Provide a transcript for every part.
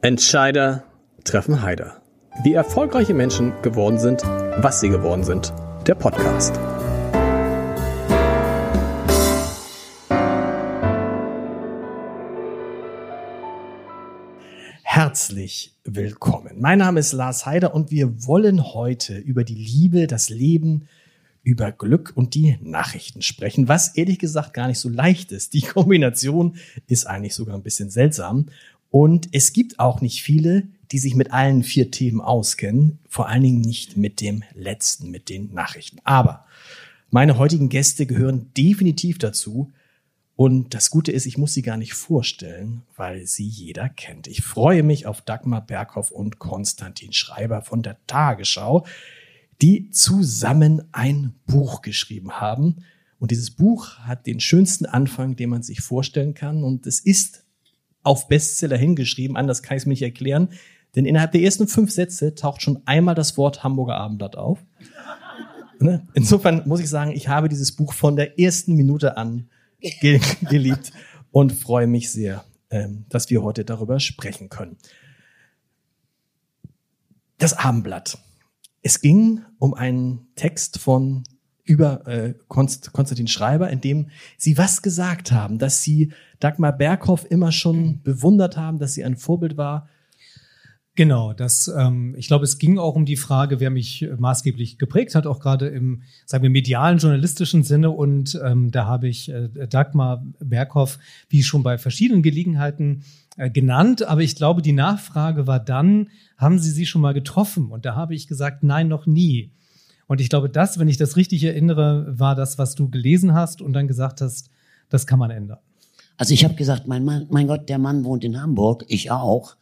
Entscheider treffen Heider. Wie erfolgreiche Menschen geworden sind, was sie geworden sind. Der Podcast. Herzlich willkommen. Mein Name ist Lars Heider und wir wollen heute über die Liebe, das Leben, über Glück und die Nachrichten sprechen, was ehrlich gesagt gar nicht so leicht ist. Die Kombination ist eigentlich sogar ein bisschen seltsam. Und es gibt auch nicht viele, die sich mit allen vier Themen auskennen, vor allen Dingen nicht mit dem letzten, mit den Nachrichten. Aber meine heutigen Gäste gehören definitiv dazu. Und das Gute ist, ich muss sie gar nicht vorstellen, weil sie jeder kennt. Ich freue mich auf Dagmar Berghoff und Konstantin Schreiber von der Tagesschau, die zusammen ein Buch geschrieben haben. Und dieses Buch hat den schönsten Anfang, den man sich vorstellen kann. Und es ist auf Bestseller hingeschrieben, anders kann ich es mir nicht erklären. Denn innerhalb der ersten fünf Sätze taucht schon einmal das Wort Hamburger Abendblatt auf. Ne? Insofern muss ich sagen, ich habe dieses Buch von der ersten Minute an ge geliebt und freue mich sehr, ähm, dass wir heute darüber sprechen können. Das Abendblatt. Es ging um einen Text von über äh, Konst Konstantin Schreiber, in dem sie was gesagt haben, dass sie Dagmar Berghoff immer schon bewundert haben, dass sie ein Vorbild war. Genau, das, ähm, ich glaube, es ging auch um die Frage, wer mich maßgeblich geprägt hat, auch gerade im, sagen wir, medialen, journalistischen Sinne. Und ähm, da habe ich äh, Dagmar Berghoff, wie schon bei verschiedenen Gelegenheiten, äh, genannt. Aber ich glaube, die Nachfrage war dann, haben Sie sie schon mal getroffen? Und da habe ich gesagt, nein, noch nie. Und ich glaube, das, wenn ich das richtig erinnere, war das, was du gelesen hast und dann gesagt hast, das kann man ändern. Also ich habe gesagt, mein Mann, mein Gott, der Mann wohnt in Hamburg, ich auch.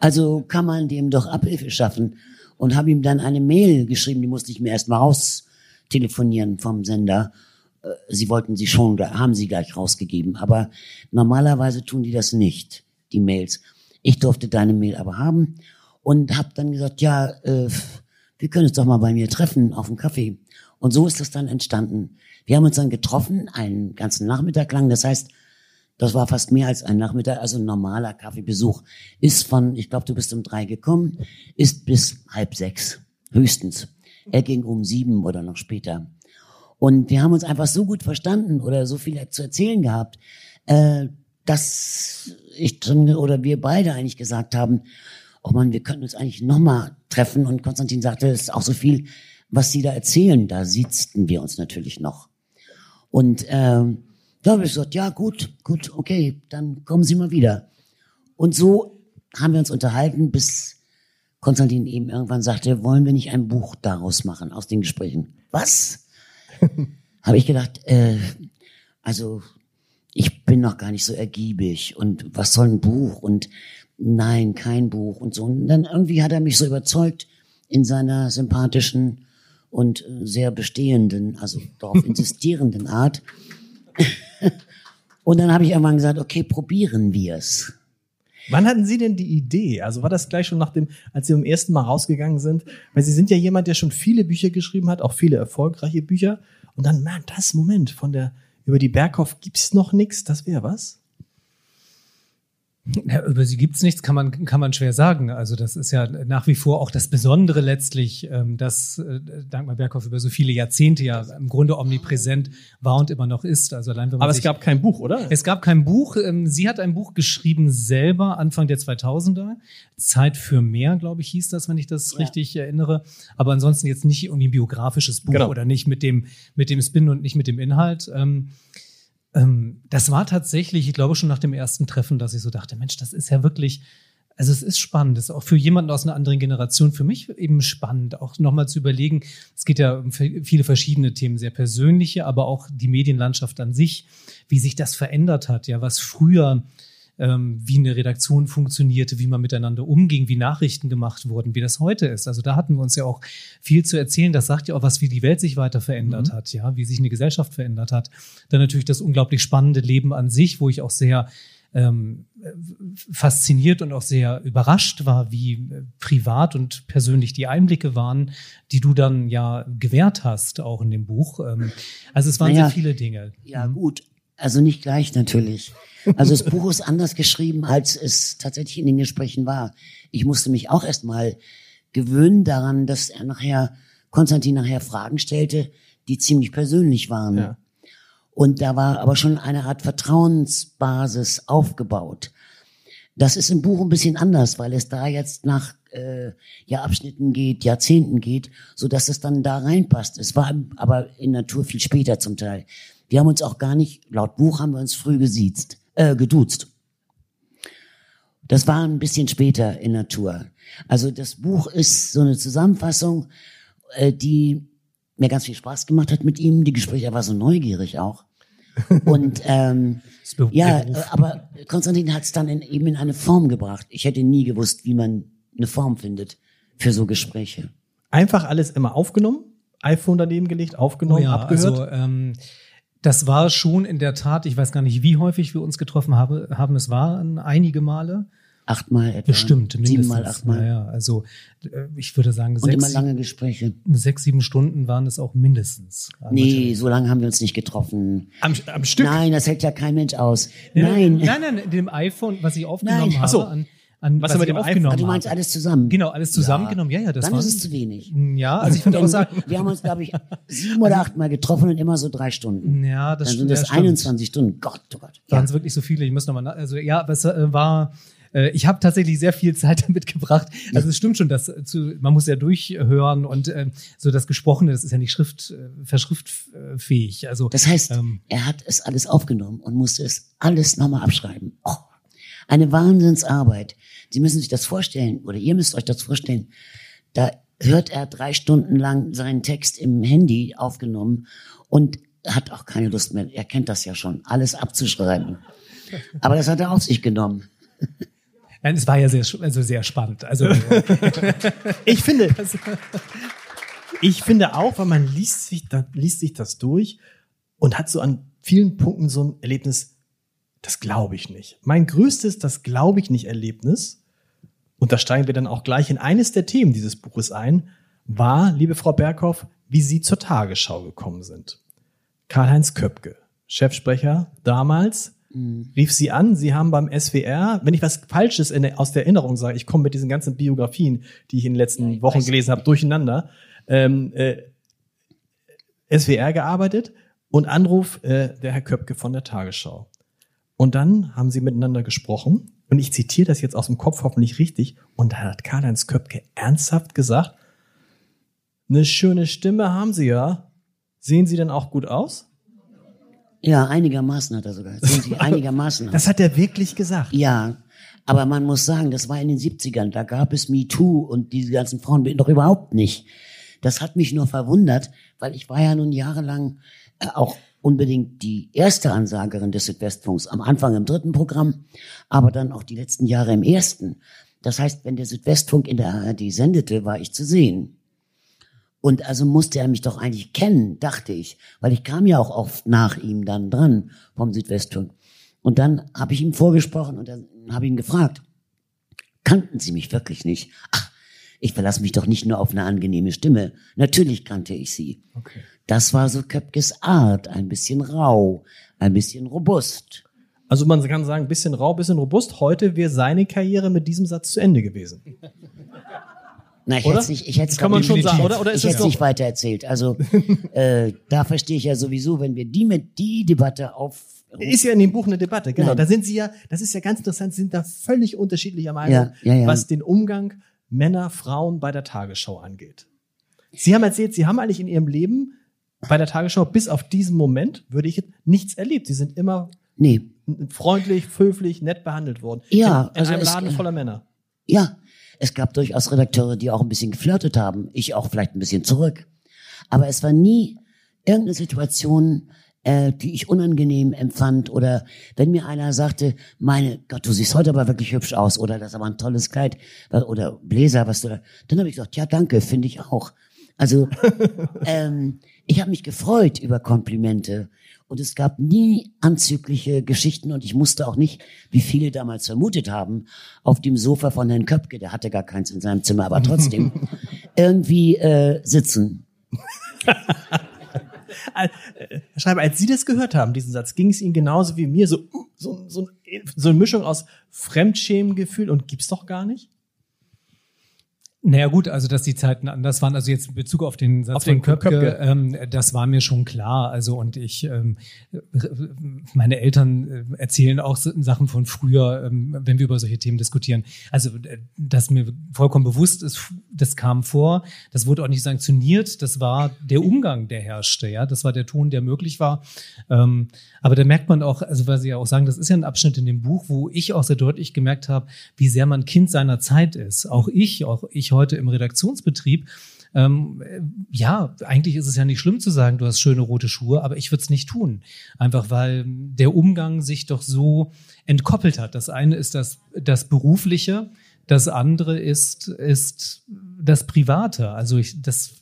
Also kann man dem doch Abhilfe schaffen und habe ihm dann eine Mail geschrieben, die musste ich mir erst mal raus telefonieren vom Sender. Äh, sie wollten sie schon, haben sie gleich rausgegeben, aber normalerweise tun die das nicht, die Mails. Ich durfte deine Mail aber haben und habe dann gesagt, ja, äh, wir können uns doch mal bei mir treffen auf dem Kaffee. Und so ist das dann entstanden. Wir haben uns dann getroffen, einen ganzen Nachmittag lang. Das heißt, das war fast mehr als ein Nachmittag, also ein normaler Kaffeebesuch. Ist von, ich glaube, du bist um drei gekommen, ist bis halb sechs, höchstens. Er ging um sieben oder noch später. Und wir haben uns einfach so gut verstanden oder so viel zu erzählen gehabt, äh, dass ich oder wir beide eigentlich gesagt haben, oh man, wir könnten uns eigentlich nochmal treffen. Und Konstantin sagte, es ist auch so viel, was Sie da erzählen. Da sitzten wir uns natürlich noch. Und ähm, da habe ich gesagt, ja gut, gut, okay, dann kommen Sie mal wieder. Und so haben wir uns unterhalten, bis Konstantin eben irgendwann sagte, wollen wir nicht ein Buch daraus machen aus den Gesprächen? Was? habe ich gedacht, äh, also ich bin noch gar nicht so ergiebig und was soll ein Buch und nein, kein Buch und so. Und dann irgendwie hat er mich so überzeugt in seiner sympathischen und sehr bestehenden, also darauf insistierenden Art, und dann habe ich irgendwann gesagt, okay, probieren wir es. Wann hatten Sie denn die Idee? Also war das gleich schon nach dem, als Sie beim ersten Mal rausgegangen sind? Weil Sie sind ja jemand, der schon viele Bücher geschrieben hat, auch viele erfolgreiche Bücher. Und dann, man, das Moment von der, über die Berghoff gibt's noch nichts, das wäre was? Ja, über sie gibt's nichts, kann man, kann man schwer sagen. Also das ist ja nach wie vor auch das Besondere letztlich, ähm, dass äh, Dagmar Berghoff über so viele Jahrzehnte ja im Grunde omnipräsent war und immer noch ist. Also allein, wenn man Aber es gab kein Buch, oder? Es gab kein Buch. Ähm, sie hat ein Buch geschrieben selber Anfang der 2000er. Zeit für mehr, glaube ich, hieß das, wenn ich das ja. richtig erinnere. Aber ansonsten jetzt nicht irgendwie ein biografisches Buch genau. oder nicht mit dem, mit dem Spin und nicht mit dem Inhalt. Ähm, das war tatsächlich, ich glaube schon nach dem ersten Treffen, dass ich so dachte, Mensch, das ist ja wirklich, also es ist spannend, das ist auch für jemanden aus einer anderen Generation, für mich eben spannend, auch nochmal zu überlegen, es geht ja um viele verschiedene Themen, sehr persönliche, aber auch die Medienlandschaft an sich, wie sich das verändert hat, ja, was früher ähm, wie eine Redaktion funktionierte, wie man miteinander umging, wie Nachrichten gemacht wurden, wie das heute ist. Also da hatten wir uns ja auch viel zu erzählen. Das sagt ja auch was, wie die Welt sich weiter verändert mhm. hat, ja, wie sich eine Gesellschaft verändert hat. Dann natürlich das unglaublich spannende Leben an sich, wo ich auch sehr ähm, fasziniert und auch sehr überrascht war, wie äh, privat und persönlich die Einblicke waren, die du dann ja gewährt hast, auch in dem Buch. Ähm, also es waren naja, sehr viele Dinge. Ja, mhm. gut. Also nicht gleich natürlich. Also das Buch ist anders geschrieben, als es tatsächlich in den Gesprächen war. Ich musste mich auch erstmal gewöhnen daran, dass er nachher, Konstantin nachher Fragen stellte, die ziemlich persönlich waren. Ja. Und da war aber schon eine Art Vertrauensbasis aufgebaut. Das ist im Buch ein bisschen anders, weil es da jetzt nach äh, ja, Abschnitten geht, Jahrzehnten geht, so dass es dann da reinpasst. Es war aber in Natur viel später zum Teil. Wir haben uns auch gar nicht, laut Buch haben wir uns früh gesiezt, äh, geduzt. Das war ein bisschen später in Natur. Also das Buch ist so eine Zusammenfassung, äh, die mir ganz viel Spaß gemacht hat mit ihm. Die Gespräche, war so neugierig auch. Und ähm, ja, äh, aber Konstantin hat es dann in, eben in eine Form gebracht. Ich hätte nie gewusst, wie man eine Form findet für so Gespräche. Einfach alles immer aufgenommen, iPhone daneben gelegt, aufgenommen, oh ja, abgehört. Also, ähm, das war schon in der Tat, ich weiß gar nicht, wie häufig wir uns getroffen haben, haben es waren einige Male. Achtmal etwa. Bestimmt, mindestens. Siebenmal, achtmal. Ja, ja, also äh, ich würde sagen, Und sechs, immer lange Gespräche. sechs, sieben Stunden waren es auch mindestens. Nee, so lange haben wir uns nicht getroffen. Am, am Stück? Nein, das hält ja kein Mensch aus. Nein. Nein, nein, in dem iPhone, was ich aufgenommen Nein. habe, Ach so. an, an Was was, er mit dem aufgenommen Ah, du meinst alles zusammen? Genau, alles zusammengenommen. Ja, ja, das Dann war ist es zu wenig. Ja, also ich würde auch sagen, Wir haben uns, glaube ich, sieben oder achtmal getroffen und immer so drei Stunden. ja, das, Dann sind ja, das stimmt. 21 Stunden. Gott, oh Gott. waren Ja. es wirklich so viele. Ich muss nochmal, also ja, aber es äh, war, äh, ich habe tatsächlich sehr viel Zeit damit gebracht. Also es stimmt schon, dass äh, zu, man muss ja durchhören und äh, so das Gesprochene, das ist ja nicht schrift, äh, verschriftfähig. Also Das heißt, ähm, er hat es alles aufgenommen und musste es alles nochmal abschreiben. Oh, eine Wahnsinnsarbeit. Sie müssen sich das vorstellen, oder ihr müsst euch das vorstellen. Da hört er drei Stunden lang seinen Text im Handy aufgenommen und hat auch keine Lust mehr. Er kennt das ja schon, alles abzuschreiben. Aber das hat er auf sich genommen. nein, es war ja sehr, also sehr spannend. Also Ich finde, ich finde auch, weil man liest sich, da, liest sich das durch und hat so an vielen Punkten so ein Erlebnis, das glaube ich nicht. Mein größtes, das glaube ich nicht Erlebnis, und da steigen wir dann auch gleich in eines der Themen dieses Buches ein, war, liebe Frau Berghoff, wie Sie zur Tagesschau gekommen sind. Karl-Heinz Köpke, Chefsprecher damals, rief Sie an, Sie haben beim SWR, wenn ich was Falsches in aus der Erinnerung sage, ich komme mit diesen ganzen Biografien, die ich in den letzten Ja, Wochen gelesen habe, durcheinander, ähm, äh, SWR gearbeitet und Anruf äh, der Herr Köpke von der Tagesschau. Und dann haben sie miteinander gesprochen und ich zitiere das jetzt aus dem Kopf hoffentlich richtig und da hat Karl-Heinz Köpke ernsthaft gesagt, eine schöne Stimme haben Sie ja. Sehen Sie denn auch gut aus? Ja, einigermaßen hat er sogar. Sehen Sie, einigermaßen. Das hat er wirklich gesagt. Ja, aber man muss sagen, das war in den 70ern, da gab es MeToo und diese ganzen Frauenbilder doch überhaupt nicht. Das hat mich nur verwundert, weil ich war ja nun jahrelang äh, auch unbedingt die erste Ansagerin des Südwestfunks, am Anfang im dritten Programm, aber dann auch die letzten Jahre im ersten. Das heißt, wenn der Südwestfunk in der ARD sendete, war ich zu sehen. Und also musste er mich doch eigentlich kennen, dachte ich, weil ich kam ja auch oft nach ihm dann dran vom Südwestfunk. Und dann habe ich ihm vorgesprochen und dann habe ihn gefragt, kannten Sie mich wirklich nicht? Ach, ich verlasse mich doch nicht nur auf eine angenehme Stimme. Natürlich kannte ich Sie. Okay. Das war so Köpkes Art, ein bisschen rau, ein bisschen robust. Also man kann sagen, bisschen rau, bisschen robust. Heute wäre seine Karriere mit diesem Satz zu Ende gewesen. Na, ich hätte nicht, ich hätte Kann man schon sagen, oder? Oder ich es hätte doch- nicht weiter erzählt. Also äh, da verstehe ich ja sowieso, wenn wir die mit die Debatte auf Ist ja in dem Buch eine Debatte, genau. Nein. Da sind sie ja, das ist ja ganz interessant, sie sind da völlig unterschiedlicher Meinung, Ja, ja, ja. was den Umgang Männer, Frauen bei der Tagesschau angeht. Sie haben erzählt, sie haben eigentlich in ihrem Leben bei der Tagesschau bis auf diesen Moment, würde ich jetzt, nichts erlebt. Sie sind immer nee, freundlich, höflich, nett behandelt worden. Ja, in, in also einem es- Laden voller Männer. Ja, es gab durchaus Redakteure, die auch ein bisschen geflirtet haben. Ich auch vielleicht ein bisschen zurück. Aber es war nie irgendeine Situation, äh, die ich unangenehm empfand. Oder wenn mir einer sagte, meine Gott, du siehst heute aber wirklich hübsch aus. Oder das ist aber ein tolles Kleid. Oder Bläser, was du da. Dann habe ich gesagt, ja, danke, finde ich auch. Also ähm, ich habe mich gefreut über Komplimente. Und es gab nie anzügliche Geschichten und ich musste auch nicht, wie viele damals vermutet haben, auf dem Sofa von Herrn Köpke, der hatte gar keins in seinem Zimmer, aber trotzdem, irgendwie äh, sitzen. Herr Schreiber, als Sie das gehört haben, diesen Satz, ging es Ihnen genauso wie mir, so, so, so, so eine Mischung aus Fremdschämengefühl und gibt's doch gar nicht? Naja gut, also dass die Zeiten anders waren, also jetzt in Bezug auf den Satz auf von Köpke, Köpke. Ähm, das war mir schon klar. Also und ich, ähm, meine Eltern äh, erzählen auch Sachen von früher, ähm, wenn wir über solche Themen diskutieren. Also dass mir vollkommen bewusst ist, das kam vor, das wurde auch nicht sanktioniert, das war der Umgang, der herrschte, ja, das war der Ton, der möglich war. Ähm, aber da merkt man auch, also weil Sie ja auch sagen, das ist ja ein Abschnitt in dem Buch, wo ich auch sehr deutlich gemerkt habe, wie sehr man Kind seiner Zeit ist. Auch ich, auch ich heute im Redaktionsbetrieb. Ähm, ja, eigentlich ist es ja nicht schlimm zu sagen, du hast schöne rote Schuhe, aber ich würde es nicht tun. Einfach weil der Umgang sich doch so entkoppelt hat. Das eine ist das, das Berufliche, das andere ist, ist das Private. Also ich, das,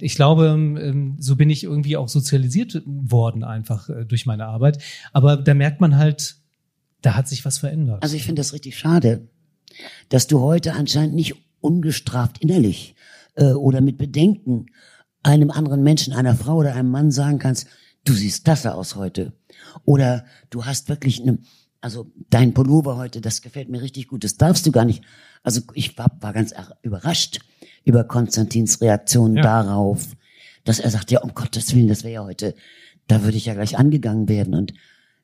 ich glaube, ähm, so bin ich irgendwie auch sozialisiert worden einfach äh, durch meine Arbeit. Aber da merkt man halt, da hat sich was verändert. Also ich finde das richtig schade, dass du heute anscheinend nicht ungestraft innerlich äh, oder mit Bedenken einem anderen Menschen, einer Frau oder einem Mann sagen kannst, du siehst klasse aus heute. Oder du hast wirklich eine, also dein Pullover heute, das gefällt mir richtig gut, das darfst du gar nicht. Also ich war, war ganz überrascht über Konstantins Reaktion ja. darauf, dass er sagt, ja, um Gottes Willen, das wäre ja heute, da würde ich ja gleich angegangen werden. Und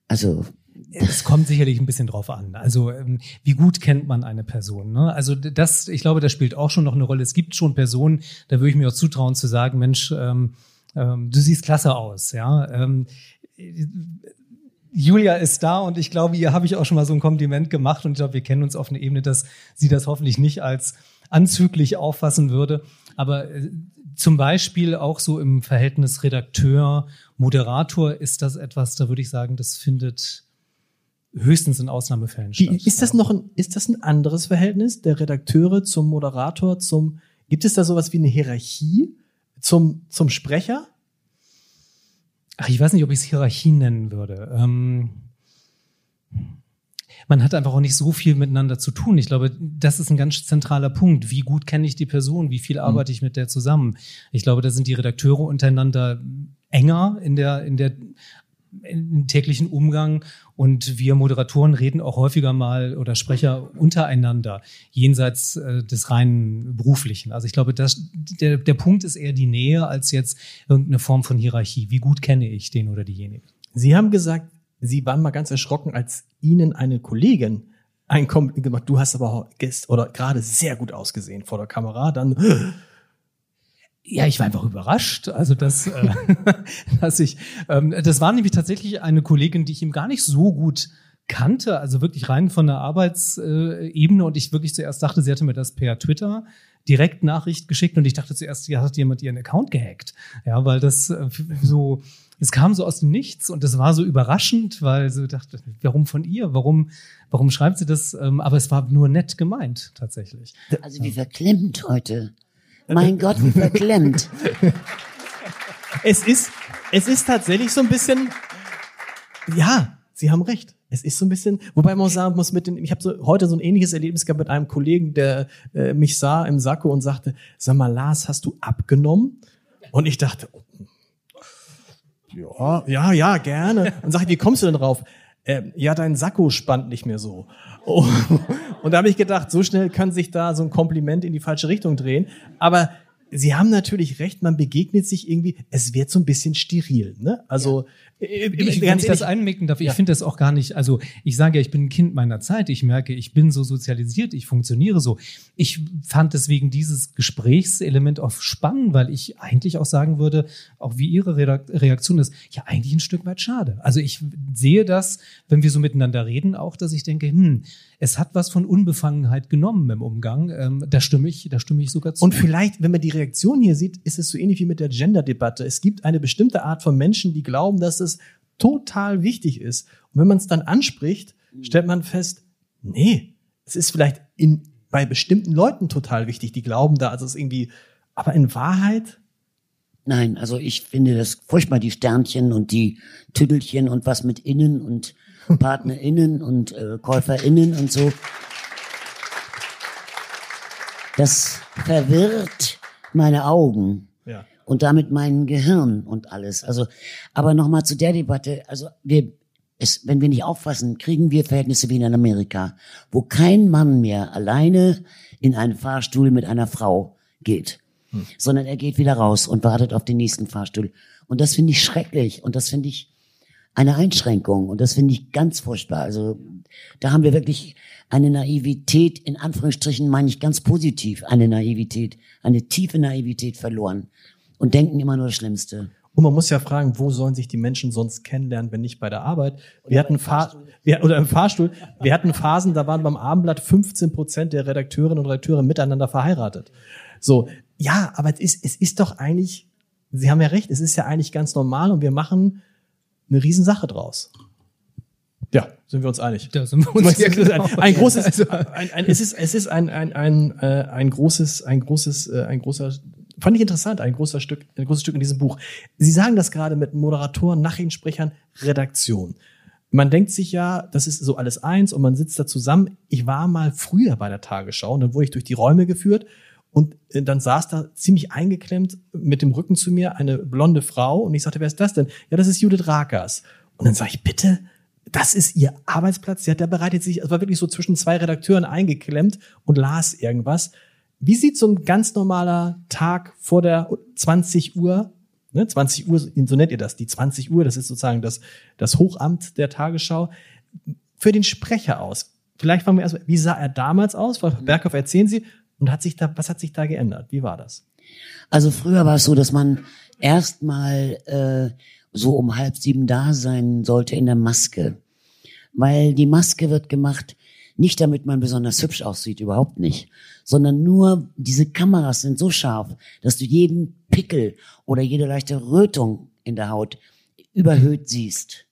also es kommt sicherlich ein bisschen drauf an. Also ähm, wie gut kennt man eine Person? Ne? Also das, ich glaube, das spielt auch schon noch eine Rolle. Es gibt schon Personen, da würde ich mir auch zutrauen zu sagen, Mensch, ähm, ähm, du siehst klasse aus. Ja, ähm, Julia ist da und ich glaube, ihr habe ich auch schon mal so ein Kompliment gemacht und ich glaube, wir kennen uns auf einer Ebene, dass sie das hoffentlich nicht als anzüglich auffassen würde. Aber äh, zum Beispiel auch so im Verhältnis Redakteur, Moderator ist das etwas, da würde ich sagen, das findet höchstens in Ausnahmefällen Wie, Ist das noch ein, ist das ein anderes Verhältnis der Redakteure zum Moderator, zum, gibt es da sowas wie eine Hierarchie zum, zum Sprecher? Ach, ich weiß nicht, ob ich es Hierarchie nennen würde. Ähm, man hat einfach auch nicht so viel miteinander zu tun. Ich glaube, das ist ein ganz zentraler Punkt. Wie gut kenne ich die Person? Wie viel mhm. arbeite ich mit der zusammen? Ich glaube, da sind die Redakteure untereinander enger in der, in der im täglichen Umgang und wir Moderatoren reden auch häufiger mal oder Sprecher untereinander, jenseits äh, des reinen beruflichen. Also ich glaube, das, der, der Punkt ist eher die Nähe als jetzt irgendeine Form von Hierarchie. Wie gut kenne ich den oder diejenige? Sie haben gesagt, Sie waren mal ganz erschrocken, als Ihnen eine Kollegin ein Kompliment gemacht. Du hast aber gest oder gerade sehr gut ausgesehen vor der Kamera. Dann ja, ich war einfach überrascht. Also dass, äh, dass ich, ähm, das war nämlich tatsächlich eine Kollegin, die ich ihm gar nicht so gut kannte, also wirklich rein von der Arbeitsebene und ich wirklich zuerst dachte, sie hatte mir das per Twitter direkt Nachricht geschickt und ich dachte zuerst, ja, hat jemand ihren Account gehackt. Ja, weil das äh, so, es kam so aus dem Nichts und das war so überraschend, weil sie dachte, warum von ihr? Warum, warum schreibt sie das? Ähm, aber es war nur nett gemeint, tatsächlich. Also wie verklemmt heute. Mein Gott, wie verklemmt. Es ist, es ist tatsächlich so ein bisschen, ja, Sie haben recht. Es ist so ein bisschen, wobei man sagen muss, mit den, ich habe so, heute so ein ähnliches Erlebnis gehabt mit einem Kollegen, der äh, mich sah im Sakko und sagte, sag mal, Lars, hast du abgenommen? Und ich dachte, oh, ja, ja, ja, gerne. Und sag ich, wie kommst du denn drauf? Äh, ja, dein Sakko spannt nicht mehr so. Oh. Und da habe ich gedacht, so schnell kann sich da so ein Kompliment in die falsche Richtung drehen. Aber Sie haben natürlich recht, man begegnet sich irgendwie, es wird so ein bisschen steril. Ne? Also ja. Äh, ich, wenn ich das einmicken darf, ich ja. finde das auch gar nicht, also ich sage ja, ich bin ein Kind meiner Zeit, ich merke, ich bin so sozialisiert, ich funktioniere so. Ich fand deswegen dieses Gesprächselement auch spannend, weil ich eigentlich auch sagen würde, auch wie Ihre Reaktion ist, ja eigentlich ein Stück weit schade. Also ich sehe das, wenn wir so miteinander reden, auch, dass ich denke, hm, es hat was von Unbefangenheit genommen im Umgang. Ähm, da stimme ich, da stimme ich sogar zu. Und vielleicht, wenn man die Reaktion hier sieht, ist es so ähnlich wie mit der Gender-Debatte. Es gibt eine bestimmte Art von Menschen, die glauben, dass es total wichtig ist. Und wenn man es dann anspricht, stellt man fest, nee, es ist vielleicht in, bei bestimmten Leuten total wichtig, die glauben da, also es ist irgendwie, aber in Wahrheit Nein, also ich finde das furchtbar, die Sternchen und die Tüdelchen und was mit innen und PartnerInnen und äh, KäuferInnen und so. Das verwirrt meine Augen. Ja. und damit mein Gehirn und alles. Also, aber nochmal zu der Debatte. Also wir, es, wenn wir nicht aufpassen, kriegen wir Verhältnisse wie in Amerika, wo kein Mann mehr alleine in einen Fahrstuhl mit einer Frau geht, hm. sondern er geht wieder raus und wartet auf den nächsten Fahrstuhl. Und das finde ich schrecklich und das finde ich eine Einschränkung und das finde ich ganz furchtbar. Also da haben wir wirklich eine Naivität, in Anführungsstrichen meine ich ganz positiv, eine Naivität, eine tiefe Naivität verloren und denken immer nur das Schlimmste. Und man muss ja fragen, wo sollen sich die Menschen sonst kennenlernen, wenn nicht bei der Arbeit? Wir hatten Fahr oder im Fahrstuhl. Wir hatten Phasen, da waren beim Abendblatt 15 Prozent der Redakteurinnen und Redakteure miteinander verheiratet. So, ja, aber es ist, es ist doch eigentlich, Sie haben ja recht, es ist ja eigentlich ganz normal und wir machen eine Riesensache draus. Ja, sind wir uns einig. Da sind wir uns ja genau. ein, ein großes, also, ein, ein, es ist, es ist ein, ein, ein, äh, ein großes, ein großes, äh, ein großer Fand ich interessant, ein großer Stück, ein großes Stück in diesem Buch. Sie sagen das gerade mit Moderatoren, Nachrichtensprechern, Redaktion. Man denkt sich ja, das ist so alles eins und man sitzt da zusammen. Ich war mal früher bei der Tagesschau und dann wurde ich durch die Räume geführt und äh, dann saß da ziemlich eingeklemmt mit dem Rücken zu mir eine blonde Frau und ich sagte, wer ist das denn? Ja, das ist Judith Rakers. Und dann sage ich, bitte, das ist ihr Arbeitsplatz. Sie hat, der bereitet sich, es war wirklich so zwischen zwei Redakteuren eingeklemmt und las irgendwas. Wie sieht so ein ganz normaler Tag vor der 20 Uhr, ne, 20 Uhr, so nennt ihr das, die 20 Uhr, das ist sozusagen das, das Hochamt der Tagesschau, für den Sprecher aus? Vielleicht fangen wir erstmal, wie sah er damals aus? Frau. Berghoff, erzählen Sie, und hat sich da, was hat sich da geändert? Wie war das? Also früher war es so, dass man erstmal äh, so um halb sieben da sein sollte in der Maske. Weil die Maske wird gemacht, nicht damit man besonders hübsch aussieht, überhaupt nicht, sondern nur diese Kameras sind so scharf, dass du jeden Pickel oder jede leichte Rötung in der Haut überhöht siehst.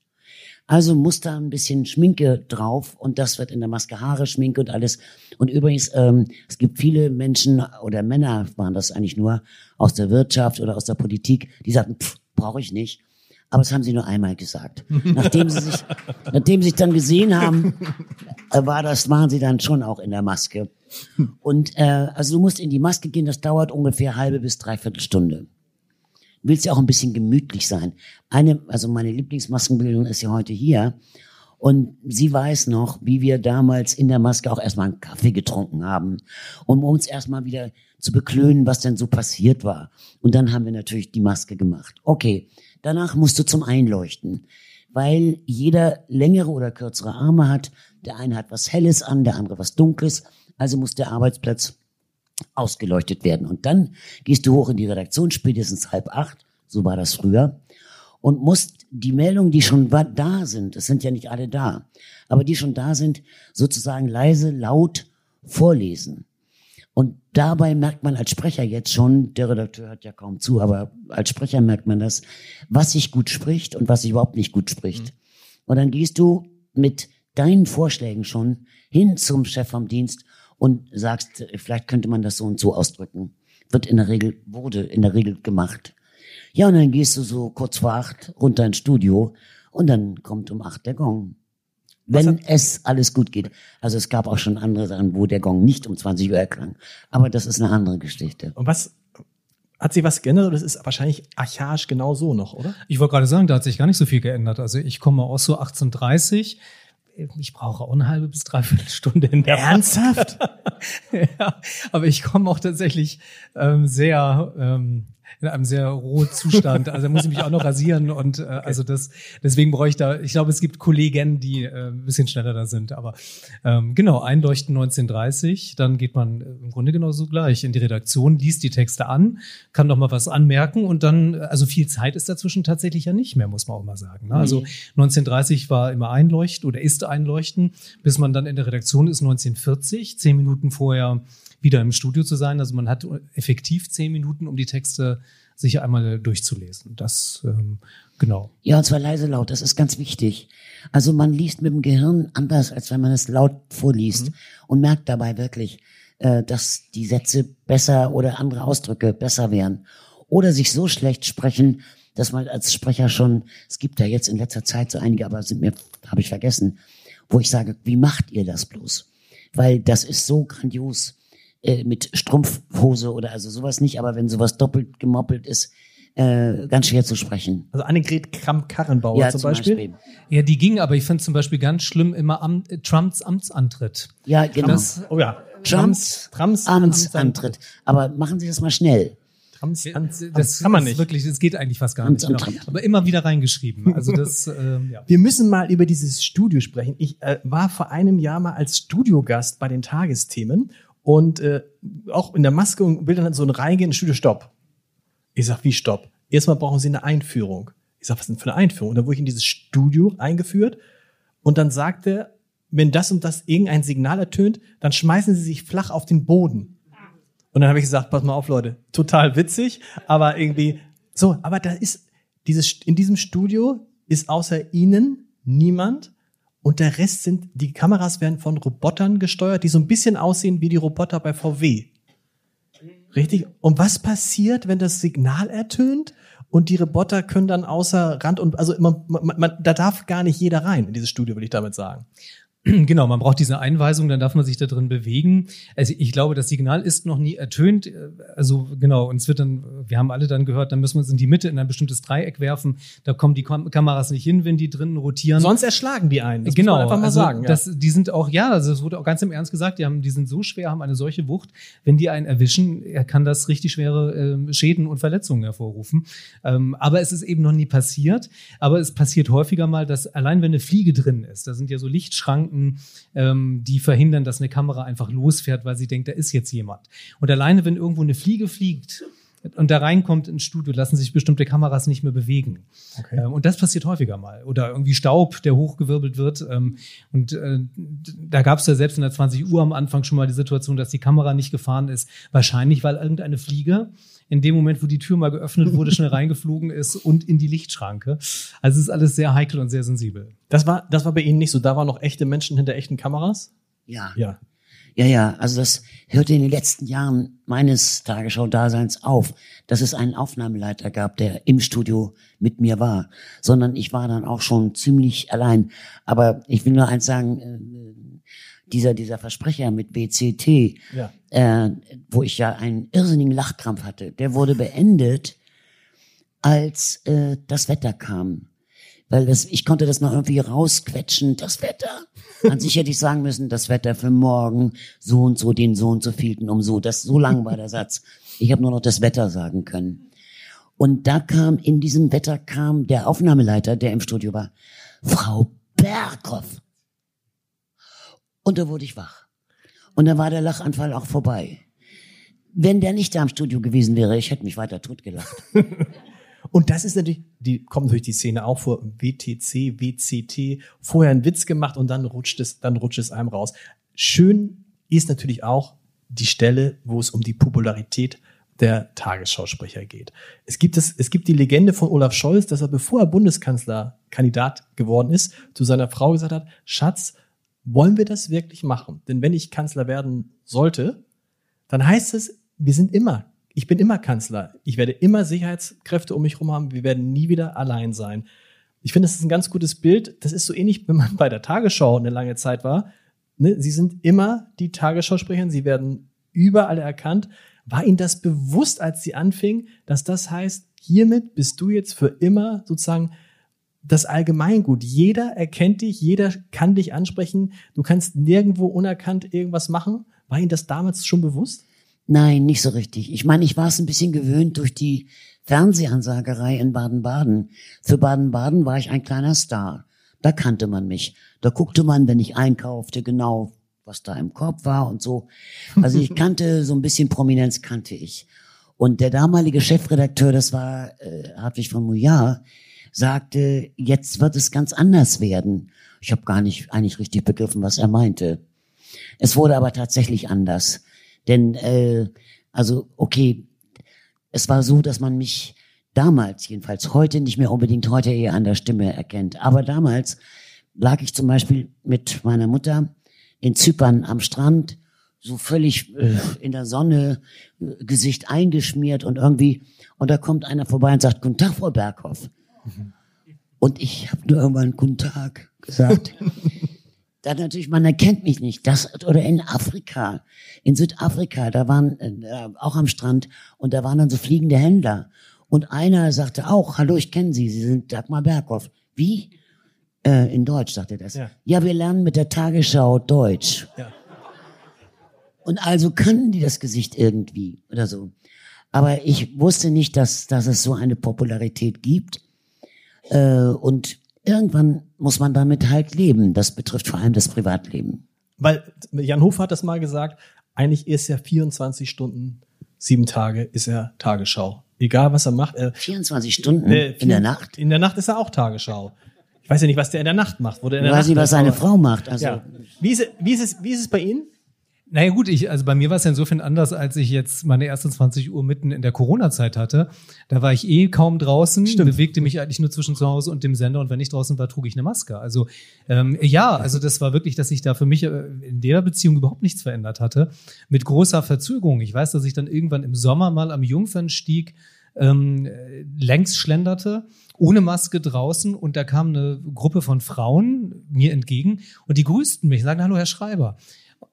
Also muss da ein bisschen Schminke drauf und das wird in der Maske Haare, Schminke und alles. Und übrigens, ähm, es gibt viele Menschen oder Männer waren das eigentlich nur aus der Wirtschaft oder aus der Politik, die sagten, brauche ich nicht. Aber das haben sie nur einmal gesagt. Nachdem sie sich, nachdem sie sich dann gesehen haben, äh, war das, waren sie dann schon auch in der Maske. Und äh, also du musst in die Maske gehen, das dauert ungefähr halbe bis dreiviertel Stunde. Willst ja auch ein bisschen gemütlich sein. Eine, also meine Lieblingsmaskenbildung ist ja heute hier. Und sie weiß noch, wie wir damals in der Maske auch erstmal einen Kaffee getrunken haben, um uns erstmal wieder zu beklönen, was denn so passiert war. Und dann haben wir natürlich die Maske gemacht. Okay, Danach musst du zum Einleuchten, weil jeder längere oder kürzere Arme hat. Der eine hat was Helles an, der andere was Dunkles. Also muss der Arbeitsplatz ausgeleuchtet werden. Und dann gehst du hoch in die Redaktion, spätestens halb acht, so war das früher, und musst die Meldungen, die schon da sind, es sind ja nicht alle da, aber die schon da sind, sozusagen leise, laut vorlesen. Und dabei merkt man als Sprecher jetzt schon, der Redakteur hört ja kaum zu, aber als Sprecher merkt man das, was sich gut spricht und was sich überhaupt nicht gut spricht. Mhm. Und dann gehst du mit deinen Vorschlägen schon hin zum Chef vom Dienst und sagst, vielleicht könnte man das so und so ausdrücken. Wird in der Regel, wurde in der Regel gemacht. Ja, und dann gehst du so kurz vor acht runter ins Studio und dann kommt um acht der Gong wenn es alles gut geht. Also es gab auch schon andere Sachen, wo der Gong nicht um 20 Uhr erklang. Aber das ist eine andere Geschichte. Und was hat sich was geändert? Das ist wahrscheinlich archaisch genau so noch, oder? Ich wollte gerade sagen, da hat sich gar nicht so viel geändert. Also ich komme aus so 1830 ich brauche auch eine halbe bis dreiviertel Stunde in der Ernsthaft? ja, aber ich komme auch tatsächlich ähm, sehr ähm, in einem sehr rohen Zustand. Also da muss ich mich auch noch rasieren und äh, okay. also das deswegen brauche ich da. Ich glaube, es gibt Kollegen, die äh, ein bisschen schneller da sind. Aber ähm, genau einleuchten 1930, dann geht man äh, im Grunde genauso gleich in die Redaktion, liest die Texte an, kann noch mal was anmerken und dann also viel Zeit ist dazwischen tatsächlich ja nicht mehr, muss man auch mal sagen. Ne? Also 1930 war immer einleuchten oder ist einleuchten, bis man dann in der Redaktion ist 1940, zehn Minuten vorher wieder im Studio zu sein. Also man hat effektiv zehn Minuten, um die Texte sich einmal durchzulesen. Das ähm, genau. Ja, und zwar leise laut, das ist ganz wichtig. Also man liest mit dem Gehirn anders, als wenn man es laut vorliest mhm. und merkt dabei wirklich, äh, dass die Sätze besser oder andere Ausdrücke besser wären. Oder sich so schlecht sprechen, dass man als Sprecher schon, es gibt da jetzt in letzter Zeit so einige, aber sind mir, habe ich vergessen, wo ich sage, wie macht ihr das bloß? Weil das ist so grandios äh, mit Strumpfhose oder also sowas nicht, aber wenn sowas doppelt gemoppelt ist, äh, ganz schwer zu sprechen. Also Annegret Kramp-Karrenbauer ja, zum, zum Beispiel. Beispiel. Ja, die ging, aber ich fand zum Beispiel ganz schlimm immer am, äh, Trumps Amtsantritt. Ja, genau. Das, oh ja. Trumps, Trumps Amtsantritt. Aber machen Sie das mal schnell. Trumps Amts, das kann man nicht. Wirklich, das geht eigentlich fast gar nicht. Genau. Aber immer wieder reingeschrieben. Also das, äh, ja. Wir müssen mal über dieses Studio sprechen. Ich äh, war vor einem Jahr mal als Studiogast bei den Tagesthemen und äh, auch in der Maske und will dann so ein reingehen, Studio Stopp. Ich sag, wie Stopp? Erstmal brauchen Sie eine Einführung. Ich sag, was denn für eine Einführung? Und dann wurde ich in dieses Studio eingeführt und dann sagte, wenn das und das irgendein Signal ertönt, dann schmeißen Sie sich flach auf den Boden. Und dann habe ich gesagt, pass mal auf, Leute, total witzig, aber irgendwie so, aber da ist dieses in diesem Studio ist außer Ihnen niemand und der Rest sind die Kameras werden von Robotern gesteuert, die so ein bisschen aussehen wie die Roboter bei VW. Richtig? Und was passiert, wenn das Signal ertönt und die Roboter können dann außer Rand und also man, man, man, da darf gar nicht jeder rein in dieses Studio, will ich damit sagen. Genau, man braucht diese Einweisung, dann darf man sich da drin bewegen. Also ich glaube, das Signal ist noch nie ertönt. Also genau, uns wird dann, wir haben alle dann gehört, dann müssen wir uns in die Mitte in ein bestimmtes Dreieck werfen. Da kommen die Kam Kameras nicht hin, wenn die drinnen rotieren. Sonst erschlagen die einen. Das genau, muss man einfach mal also sagen. Ja. Das, die sind auch, ja, also es wurde auch ganz im Ernst gesagt, die haben, die sind so schwer, haben eine solche Wucht. Wenn die einen erwischen, er kann das richtig schwere äh, Schäden und Verletzungen hervorrufen. Ähm, aber es ist eben noch nie passiert. Aber es passiert häufiger mal, dass allein wenn eine Fliege drin ist, da sind ja so Lichtschranken Gedanken, ähm, die verhindern, dass eine Kamera einfach losfährt, weil sie denkt, da ist jetzt jemand. Und alleine, wenn irgendwo eine Fliege fliegt, und da reinkommt ins Studio, lassen sich bestimmte Kameras nicht mehr bewegen. Okay. Ähm, und das passiert häufiger mal. Oder irgendwie Staub, der hochgewirbelt wird. Ähm, und äh, da gab es ja selbst in der 20 Uhr am Anfang schon mal die Situation, dass die Kamera nicht gefahren ist. Wahrscheinlich, weil irgendeine Fliege in dem Moment, wo die Tür mal geöffnet wurde, schnell reingeflogen ist und in die Lichtschranke. Also es ist alles sehr heikel und sehr sensibel. Das war, das war bei Ihnen nicht so. Da waren noch echte Menschen hinter echten Kameras? Ja. Ja. Ja, ja, also das hörte in den letzten Jahren meines Tagesschau-Daseins auf, dass es einen Aufnahmeleiter gab, der im Studio mit mir war, sondern ich war dann auch schon ziemlich allein. Aber ich will nur eins sagen, äh, dieser, dieser Versprecher mit BCT, ja. Äh, wo ich ja einen irrsinnigen Lachkrampf hatte, der wurde beendet, als äh, das Wetter kam. Weil das, ich konnte das noch irgendwie rausquetschen, das Wetter. An sich hätte ich sagen müssen, das Wetter für morgen, so und so, den so und so vielten um so. Das, so lang war der Satz. Ich habe nur noch das Wetter sagen können. Und da kam, in diesem Wetter kam der Aufnahmeleiter, der im Studio war, Frau Berghoff. Und da wurde ich wach. Und da war der Lachanfall auch vorbei. Wenn der nicht da im Studio gewesen wäre, ich hätte mich weiter totgelacht. Und das ist natürlich, die kommt durch die Szene auch vor, WTC, WCT, vorher einen Witz gemacht und dann rutscht es, dann rutscht es einem raus. Schön ist natürlich auch die Stelle, wo es um die Popularität der Tagesschausprecher geht. Es gibt es, es gibt die Legende von Olaf Scholz, dass er, bevor er Bundeskanzlerkandidat geworden ist, zu seiner Frau gesagt hat, Schatz, wollen wir das wirklich machen? Denn wenn ich Kanzler werden sollte, dann heißt es, wir sind immer ich bin immer Kanzler. Ich werde immer Sicherheitskräfte um mich herum haben. Wir werden nie wieder allein sein. Ich finde, das ist ein ganz gutes Bild. Das ist so ähnlich, wenn man bei der Tagesschau eine lange Zeit war. Ne? Sie sind immer die Tagesschausprecher. Sie werden überall erkannt. War Ihnen das bewusst, als Sie anfingen, dass das heißt, hiermit bist du jetzt für immer sozusagen das Allgemeingut. Jeder erkennt dich, jeder kann dich ansprechen. Du kannst nirgendwo unerkannt irgendwas machen. War Ihnen das damals schon bewusst? Nein, nicht so richtig. Ich meine, ich war es ein bisschen gewöhnt durch die Fernsehansagerei in Baden-Baden. Für Baden-Baden war ich ein kleiner Star. Da kannte man mich. Da guckte man, wenn ich einkaufte, genau, was da im Korb war und so. Also ich kannte so ein bisschen Prominenz kannte ich. Und der damalige Chefredakteur, das war äh, Hartwig von Mouillard, sagte, jetzt wird es ganz anders werden. Ich habe gar nicht eigentlich richtig begriffen, was er meinte. Es wurde aber tatsächlich anders. Denn, äh, also, okay, es war so, dass man mich damals, jedenfalls heute nicht mehr unbedingt heute eher an der Stimme erkennt. Aber damals lag ich zum Beispiel mit meiner Mutter in Zypern am Strand, so völlig äh, in der Sonne, äh, Gesicht eingeschmiert und irgendwie, und da kommt einer vorbei und sagt, Guten Tag, Frau Berghoff. Und ich habe nur irgendwann Guten Tag gesagt. Da natürlich, man erkennt mich nicht. Das oder in Afrika, in Südafrika, da waren äh, auch am Strand und da waren dann so fliegende Händler und einer sagte auch, hallo, ich kenne Sie, Sie sind Dagmar Berghoff. Wie? Äh, in Deutsch sagte er das. Ja. ja, wir lernen mit der Tagesschau Deutsch. Ja. Und also kannten die das Gesicht irgendwie oder so. Aber ich wusste nicht, dass, dass es so eine Popularität gibt. Äh, und irgendwann muss man damit halt leben. Das betrifft vor allem das Privatleben. Weil Jan Hof hat das mal gesagt, eigentlich ist er 24 Stunden, sieben Tage ist er Tagesschau. Egal was er macht. Er, 24 Stunden äh, in der Nacht? In der Nacht ist er auch Tagesschau. Ich weiß ja nicht, was der in der Nacht macht. Wo der in der weiß Nacht nicht, was seine Frau macht. Also. Ja. Wie, ist, wie, ist es, wie ist es bei Ihnen? Naja gut, ich, also bei mir war es ja insofern anders, als ich jetzt meine ersten 20 Uhr mitten in der Corona-Zeit hatte. Da war ich eh kaum draußen, Stimmt. bewegte mich eigentlich nur zwischen zu Hause und dem Sender und wenn ich draußen war, trug ich eine Maske. Also ähm, ja, also das war wirklich, dass sich da für mich äh, in der Beziehung überhaupt nichts verändert hatte. Mit großer Verzögerung. Ich weiß, dass ich dann irgendwann im Sommer mal am Jungfernstieg ähm, längs schlenderte ohne Maske draußen und da kam eine Gruppe von Frauen mir entgegen und die grüßten mich, sagten, hallo Herr Schreiber.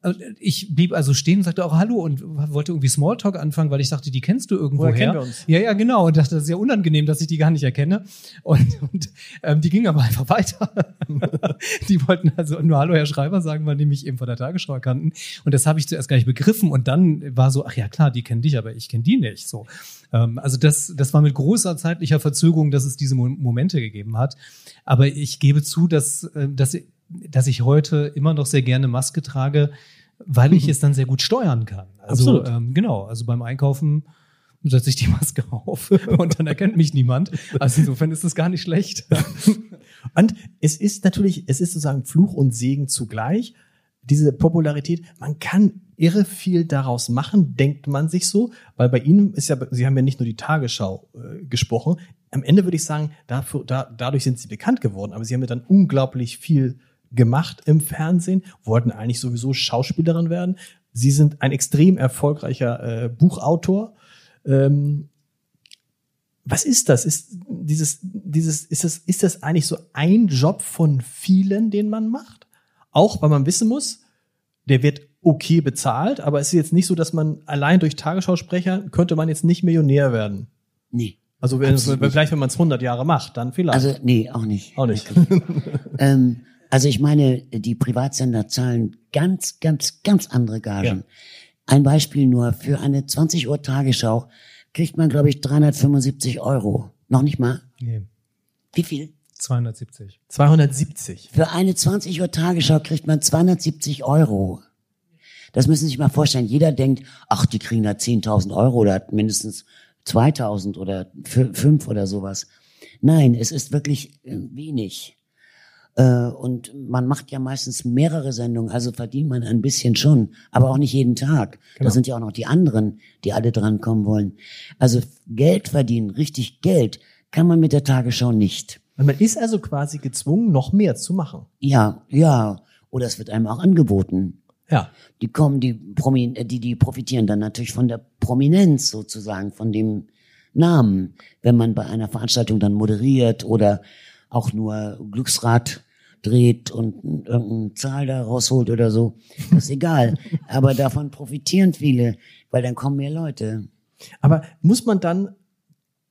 Äh, ich blieb also stehen und sagte auch Hallo und wollte irgendwie Smalltalk anfangen, weil ich dachte, die kennst du irgendwo Woher her. Wir uns? Ja, ja, genau. Und dachte, das ist ja unangenehm, dass ich die gar nicht erkenne. Und, und ähm, die gingen aber einfach weiter. die wollten also nur Hallo, Herr Schreiber sagen, weil die mich eben von der Tagesschau erkannten. Und das habe ich zuerst gar nicht begriffen. Und dann war so, ach ja, klar, die kennen dich, aber ich kenne die nicht. So. Ähm, also das, das war mit großer zeitlicher Verzögerung, dass es diese Momente gegeben hat. Aber ich gebe zu, dass, äh, dass dass ich heute immer noch sehr gerne Maske trage, weil ich es dann sehr gut steuern kann. Also ähm, genau, also beim Einkaufen setze ich die Maske auf und dann erkennt mich niemand. Also insofern ist das gar nicht schlecht. Und es ist natürlich, es ist sozusagen Fluch und Segen zugleich. Diese Popularität, man kann irre viel daraus machen, denkt man sich so, weil bei Ihnen ist ja, Sie haben ja nicht nur die Tagesschau äh, gesprochen. Am Ende würde ich sagen, dafür, da, dadurch sind Sie bekannt geworden, aber Sie haben ja dann unglaublich viel gemacht im Fernsehen, wollten eigentlich sowieso Schauspielerin werden. Sie sind ein extrem erfolgreicher äh, Buchautor. Ähm, was ist das? Ist dieses, dieses, ist das, ist das eigentlich so ein Job von vielen, den man macht? Auch weil man wissen muss, der wird okay bezahlt, aber es ist jetzt nicht so, dass man allein durch Tagesschausprecher könnte man jetzt nicht Millionär werden. Nee. Also wenn, vielleicht, wenn man es 100 Jahre macht, dann vielleicht. Also nee, auch nicht. Auch nicht. ähm, also ich meine, die Privatsender zahlen ganz, ganz, ganz andere Gagen. Ja. Ein Beispiel nur, für eine 20 Uhr Tagesschau kriegt man, glaube ich, 375 Euro. Noch nicht mal? Nee. Wie viel? 270. 270. Für eine 20 Uhr Tagesschau kriegt man 270 Euro. Das müssen Sie sich mal vorstellen. Jeder denkt, ach, die kriegen da 10.000 Euro oder mindestens 2.000 oder 5 oder sowas. Nein, es ist wirklich äh, wenig. Äh, und man macht ja meistens mehrere Sendungen, also verdient man ein bisschen schon, aber auch nicht jeden Tag. Genau. Da sind ja auch noch die anderen, die alle drankommen wollen. Also Geld verdienen, richtig Geld, kann man mit der Tagesschau nicht. Man ist also quasi gezwungen, noch mehr zu machen. Ja, ja. Oder es wird einem auch angeboten. Ja. Die kommen, die, Promi äh, die, die profitieren dann natürlich von der Prominenz sozusagen, von dem Namen, wenn man bei einer Veranstaltung dann moderiert oder auch nur Glücksrad dreht und irgendeine Zahl da rausholt oder so. Das ist egal. Aber davon profitieren viele, weil dann kommen mehr Leute. Aber muss man dann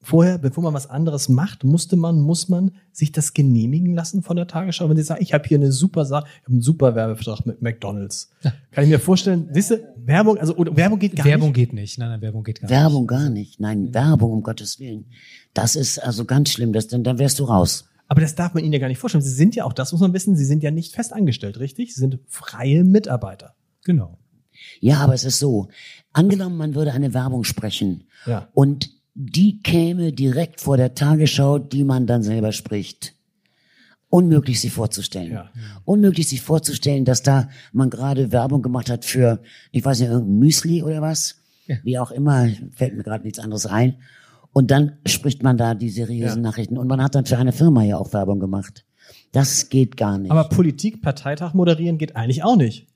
vorher, bevor man was anderes macht, musste man, muss man sich das genehmigen lassen von der Tagesschau? Wenn sie sagen, ich habe hier eine super Sache, ich habe einen super Werbevertrag mit McDonalds. Ja. Kann ich mir vorstellen, siehste, Werbung, also Werbung geht gar Werbung nicht. Werbung geht nicht. Nein, nein, Werbung geht gar Werbung nicht. Werbung gar nicht. Nein, Werbung, um Gottes Willen. Das ist also ganz schlimm, das, dann, dann wärst du raus. Aber das darf man Ihnen ja gar nicht vorstellen. Sie sind ja auch, das muss man wissen, Sie sind ja nicht fest angestellt, richtig? Sie sind freie Mitarbeiter. Genau. Ja, aber es ist so. Angenommen, man würde eine Werbung sprechen. Ja. Und die käme direkt vor der Tagesschau, die man dann selber spricht. Unmöglich sie vorzustellen. Ja. Unmöglich sich vorzustellen, dass da man gerade Werbung gemacht hat für, ich weiß nicht, irgendein Müsli oder was. Ja. Wie auch immer, fällt mir gerade nichts anderes ein. Und dann spricht man da die seriösen ja. Nachrichten. Und man hat dann für eine Firma ja auch Werbung gemacht. Das geht gar nicht. Aber Politik, Parteitag moderieren geht eigentlich auch nicht.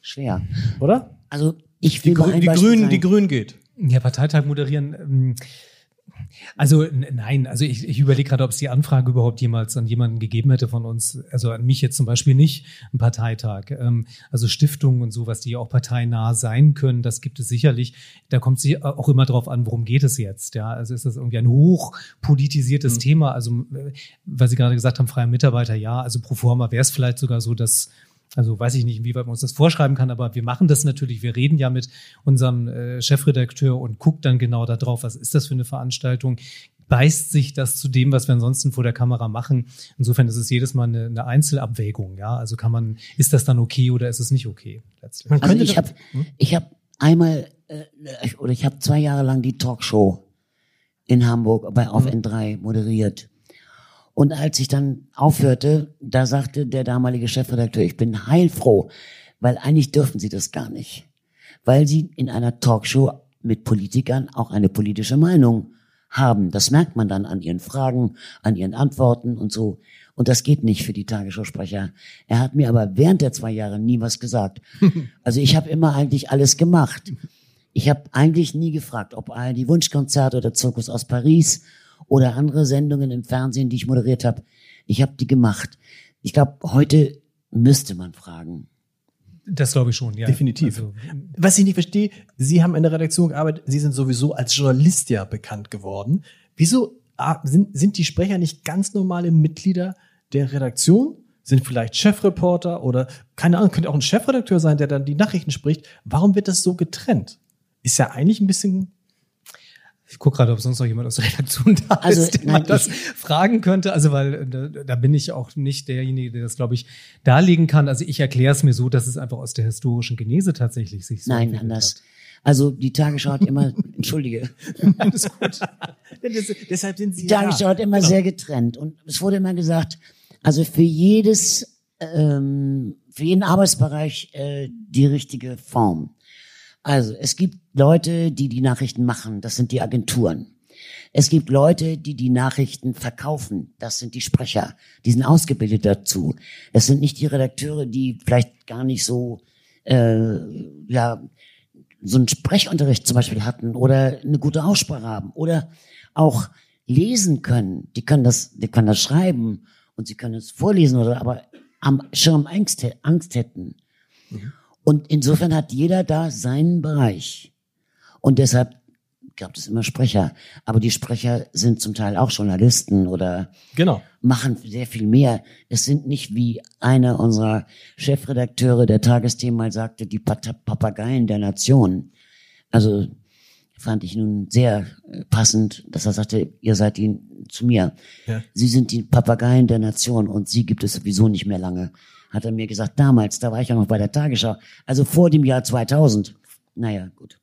Schwer. Oder? Also ich will die, mal die Grünen, die Grünen geht. Ja, Parteitag moderieren. Ähm, Also nein, also ich, ich überlege gerade, ob es die Anfrage überhaupt jemals an jemanden gegeben hätte von uns, also an mich jetzt zum Beispiel nicht, ein Parteitag. Ähm, also Stiftungen und sowas, die ja auch parteinah sein können, das gibt es sicherlich. Da kommt es auch immer drauf an, worum geht es jetzt. Ja, also ist das irgendwie ein hochpolitisiertes mhm. Thema. Also, äh, weil Sie gerade gesagt haben, freie Mitarbeiter, ja, also pro forma wäre es vielleicht sogar so, dass also weiß ich nicht, inwieweit man uns das vorschreiben kann, aber wir machen das natürlich. Wir reden ja mit unserem äh, Chefredakteur und guckt dann genau da drauf, was ist das für eine Veranstaltung? Beißt sich das zu dem, was wir ansonsten vor der Kamera machen? Insofern ist es jedes Mal eine, eine Einzelabwägung. Ja, also kann man, ist das dann okay oder ist es nicht okay? Letztlich? Man also ich habe, hm? ich habe einmal äh, oder ich habe zwei Jahre lang die Talkshow in Hamburg bei auf mhm. N3 moderiert. Und als ich dann aufhörte, da sagte der damalige Chefredakteur, ich bin heilfroh, weil eigentlich dürfen Sie das gar nicht. Weil Sie in einer Talkshow mit Politikern auch eine politische Meinung haben. Das merkt man dann an Ihren Fragen, an Ihren Antworten und so. Und das geht nicht für die Tagesschausprecher. Er hat mir aber während der zwei Jahre nie was gesagt. Also ich habe immer eigentlich alles gemacht. Ich habe eigentlich nie gefragt, ob die Wunschkonzerte oder Zirkus aus Paris oder andere Sendungen im Fernsehen, die ich moderiert habe. Ich habe die gemacht. Ich glaube, heute müsste man fragen. Das glaube ich schon, ja. Definitiv. Also, Was ich nicht verstehe, Sie haben in der Redaktion gearbeitet, Sie sind sowieso als Journalist ja bekannt geworden. Wieso ah, sind, sind die Sprecher nicht ganz normale Mitglieder der Redaktion? Sind vielleicht Chefreporter oder, keine Ahnung, könnte auch ein Chefredakteur sein, der dann die Nachrichten spricht. Warum wird das so getrennt? Ist ja eigentlich ein bisschen ich gucke gerade, ob sonst noch jemand aus der Redaktion da also, ist, der nein, man das fragen könnte. Also, weil äh, da, da bin ich auch nicht derjenige, der das, glaube ich, darlegen kann. Also ich erkläre es mir so, dass es einfach aus der historischen Genese tatsächlich sich so Nein, anders. Hat. Also die Tagesschau hat immer, entschuldige. Alles gut. deshalb sind Sie Die Tagesschau ja. hat immer genau. sehr getrennt. Und es wurde immer gesagt, also für jedes, ähm, für jeden Arbeitsbereich äh, die richtige Form. Also es gibt Leute, die die Nachrichten machen, das sind die Agenturen. Es gibt Leute, die die Nachrichten verkaufen, das sind die Sprecher, die sind ausgebildet dazu. Es sind nicht die Redakteure, die vielleicht gar nicht so, äh, ja, so einen Sprechunterricht zum Beispiel hatten oder eine gute Aussprache haben oder auch lesen können. Die können das, die können das schreiben und sie können es vorlesen oder aber am Schirm Angst, Angst hätten. Mhm. Und insofern hat jeder da seinen Bereich. Und deshalb gab es immer Sprecher. Aber die Sprecher sind zum Teil auch Journalisten oder genau. machen sehr viel mehr. Es sind nicht wie einer unserer Chefredakteure der Tagesthemen mal sagte, die Papageien der Nation. Also fand ich nun sehr äh, passend, dass er sagte, ihr seid die zu mir. Ja. Sie sind die Papageien der Nation und sie gibt es sowieso nicht mehr lange hat er mir gesagt, damals, da war ich ja noch bei der Tagesschau, also vor dem Jahr 2000. Naja, gut.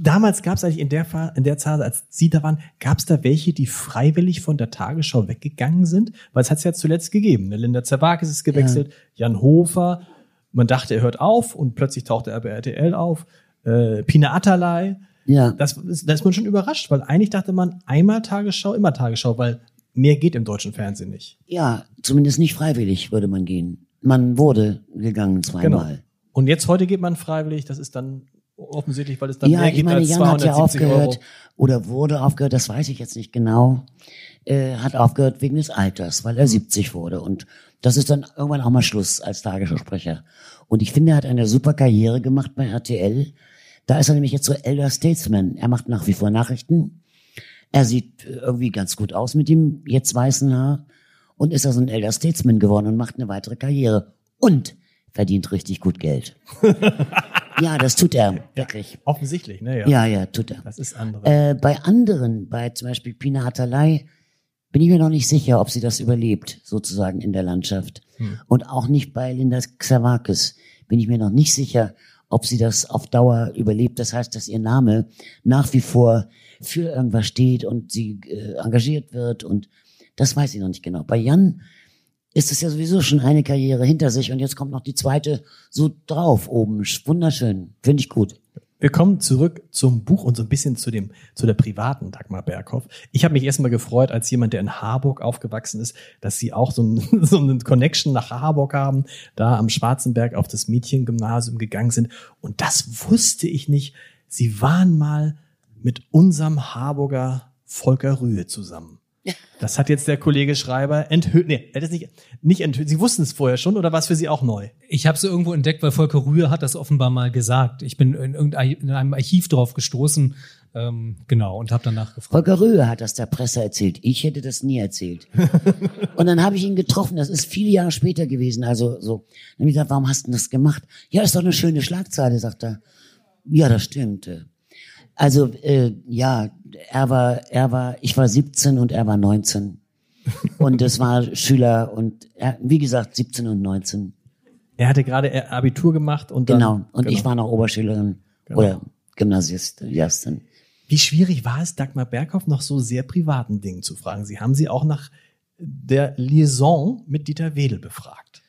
Damals gab es eigentlich in der, in der Zeit, als Sie da waren, gab es da welche, die freiwillig von der Tagesschau weggegangen sind? Weil es hat es ja zuletzt gegeben. Ne? Linda Zerwakis ist gewechselt, ja. Jan Hofer. Man dachte, er hört auf und plötzlich tauchte er bei RTL auf. Äh, Pina Atalay. Ja. Das, da ist man schon überrascht, weil eigentlich dachte man, einmal Tagesschau, immer Tagesschau, weil mehr geht im deutschen Fernsehen nicht. Ja, zumindest nicht freiwillig würde man gehen. Man wurde gegangen zweimal. Genau. Und jetzt heute geht man freiwillig, das ist dann offensichtlich, weil es dann ja, mehr gibt meine, als Jan 270 hat ja aufgehört Euro. oder wurde aufgehört, das weiß ich jetzt nicht genau. Äh, hat aufgehört wegen des Alters, weil er 70 wurde und das ist dann irgendwann auch mal Schluss als Tagessprecher. Und ich finde, er hat eine super Karriere gemacht bei RTL. Da ist er nämlich jetzt so Elder Statesman. Er macht nach wie vor Nachrichten. Er sieht irgendwie ganz gut aus mit dem jetzt weißen Haar und ist also ein Elder Statesman geworden und macht eine weitere Karriere und verdient richtig gut Geld. ja, das tut er wirklich. Ja, offensichtlich, ne? Ja. ja, ja, tut er. Das ist andere. Äh, bei anderen, bei zum Beispiel Pina Hatalay, bin ich mir noch nicht sicher, ob sie das überlebt, sozusagen in der Landschaft. Hm. Und auch nicht bei Linda Xavakis bin ich mir noch nicht sicher, ob sie das auf Dauer überlebt. Das heißt, dass ihr Name nach wie vor für irgendwas steht und sie äh, engagiert wird und das weiß ich noch nicht genau. Bei Jan ist es ja sowieso schon eine Karriere hinter sich und jetzt kommt noch die zweite so drauf oben. Wunderschön. Finde ich gut. Wir kommen zurück zum Buch und so ein bisschen zu dem, zu der privaten Dagmar Berghoff. Ich habe mich erstmal gefreut, als jemand, der in Harburg aufgewachsen ist, dass sie auch so, ein, so eine Connection nach Harburg haben, da am Schwarzenberg auf das Mädchengymnasium gegangen sind. Und das wusste ich nicht. Sie waren mal mit unserem Harburger Volker Rühe zusammen. Das hat jetzt der Kollege Schreiber enthüllt. Nee, er hat es nicht, nicht enthüllt. Sie wussten es vorher schon oder war es für Sie auch neu? Ich habe es irgendwo entdeckt, weil Volker Rühe hat das offenbar mal gesagt. Ich bin in, in einem Archiv drauf gestoßen, ähm, genau, und habe danach gefragt. Volker Rühe hat das der Presse erzählt. Ich hätte das nie erzählt. und dann habe ich ihn getroffen. Das ist viele Jahre später gewesen. Also so. Dann habe ich gesagt, warum hast du das gemacht? Ja, ist doch eine schöne Schlagzeile, sagt er. Ja, das stimmt. Also äh, ja, er war, er war, ich war 17 und er war 19. und das war Schüler und er, wie gesagt 17 und 19. Er hatte gerade Abitur gemacht und dann, genau. Und genau. ich war noch Oberschülerin genau. oder Gymnasiastin. Wie schwierig war es, Dagmar Berghoff noch so sehr privaten Dingen zu fragen? Sie haben sie auch nach der Liaison mit Dieter Wedel befragt.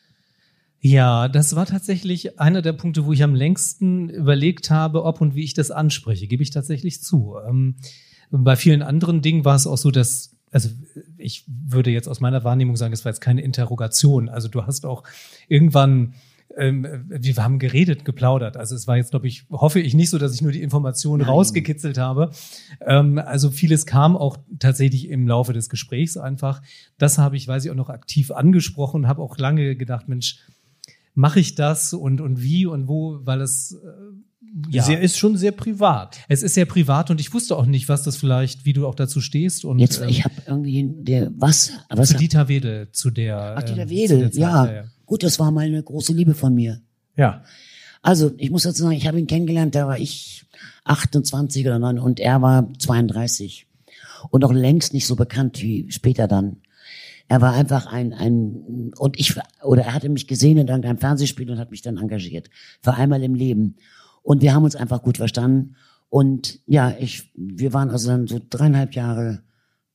Ja, das war tatsächlich einer der Punkte, wo ich am längsten überlegt habe, ob und wie ich das anspreche, gebe ich tatsächlich zu. Ähm, bei vielen anderen Dingen war es auch so, dass, also ich würde jetzt aus meiner Wahrnehmung sagen, es war jetzt keine Interrogation. Also du hast auch irgendwann ähm, wir haben geredet, geplaudert. Also es war jetzt, glaube ich, hoffe ich nicht so, dass ich nur die Informationen rausgekitzelt habe. Ähm, also vieles kam auch tatsächlich im Laufe des Gesprächs einfach. Das habe ich, weiß ich, auch noch aktiv angesprochen, habe auch lange gedacht, Mensch, mache ich das und, und wie und wo, weil es äh, ja. Sie ist schon sehr privat. Es ist sehr privat und ich wusste auch nicht, was das vielleicht, wie du auch dazu stehst. Und, Jetzt, ich habe irgendwie der was, was zu Dieter Wedel, zu der. Ach, Dieter ähm, Wedel, ja. ja. Gut, das war mal eine große Liebe von mir. Ja. Also, ich muss dazu sagen, ich habe ihn kennengelernt, da war ich 28 oder 9 und er war 32. Und noch längst nicht so bekannt wie später dann. Er war einfach ein, ein, und ich, oder er hatte mich gesehen in irgendeinem Fernsehspiel und hat mich dann engagiert. Für einmal im Leben. Und wir haben uns einfach gut verstanden. Und ja, ich, wir waren also dann so dreieinhalb Jahre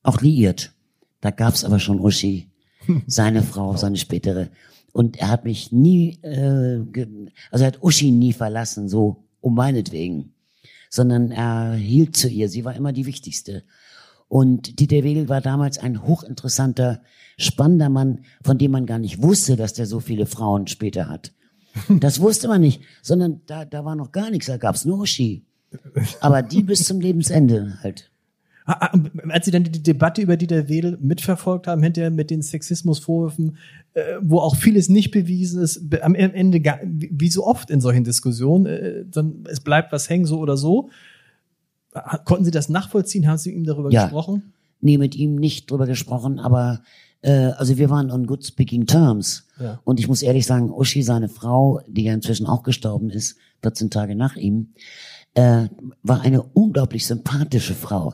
auch liiert. Da gab's aber schon Uschi, seine Frau, seine spätere. Und er hat mich nie, äh, also er hat Uschi nie verlassen, so um meinetwegen, sondern er hielt zu ihr. Sie war immer die wichtigste. Und Dieter Wedel war damals ein hochinteressanter, spannender Mann, von dem man gar nicht wusste, dass der so viele Frauen später hat. Das wusste man nicht, sondern da, da war noch gar nichts, da gab's nur Uschi. Aber die bis zum Lebensende halt. Ah, ah, als Sie dann die Debatte über Dieter Wedel mitverfolgt haben, hinterher mit den Sexismusvorwürfen, äh, wo auch vieles nicht bewiesen ist, am Ende, wie so oft in solchen Diskussionen, äh, dann, es bleibt was hängen, so oder so. Konnten Sie das nachvollziehen? Haben Sie ihm darüber ja. gesprochen? Nee, mit ihm nicht drüber gesprochen, aber äh, also wir waren on good speaking terms. Ja. Und ich muss ehrlich sagen, Uschi, seine Frau, die ja inzwischen auch gestorben ist, 14 Tage nach ihm, äh, war eine unglaublich sympathische Frau.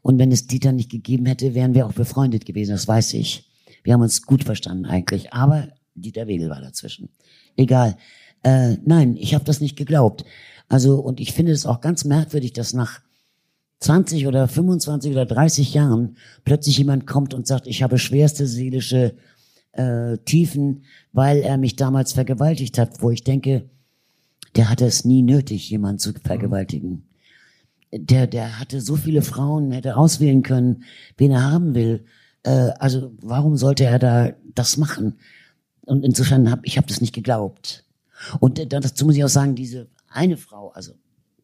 Und wenn es Dieter nicht gegeben hätte, wären wir auch befreundet gewesen, das weiß ich. Wir haben uns gut verstanden eigentlich, aber Dieter Wedel war dazwischen. Egal. Äh, nein, ich habe das nicht geglaubt. Also, und ich finde es auch ganz merkwürdig, dass nach 20 oder 25 oder 30 Jahren plötzlich jemand kommt und sagt, ich habe schwerste seelische äh, Tiefen, weil er mich damals vergewaltigt hat, wo ich denke, der hatte es nie nötig, jemanden zu vergewaltigen der, der hatte so viele Frauen, hätte auswählen können, wen er haben will. Äh, also warum sollte er da das machen? Und insofern habe ich hab das nicht geglaubt. Und äh, dazu muss ich auch sagen, diese eine Frau, also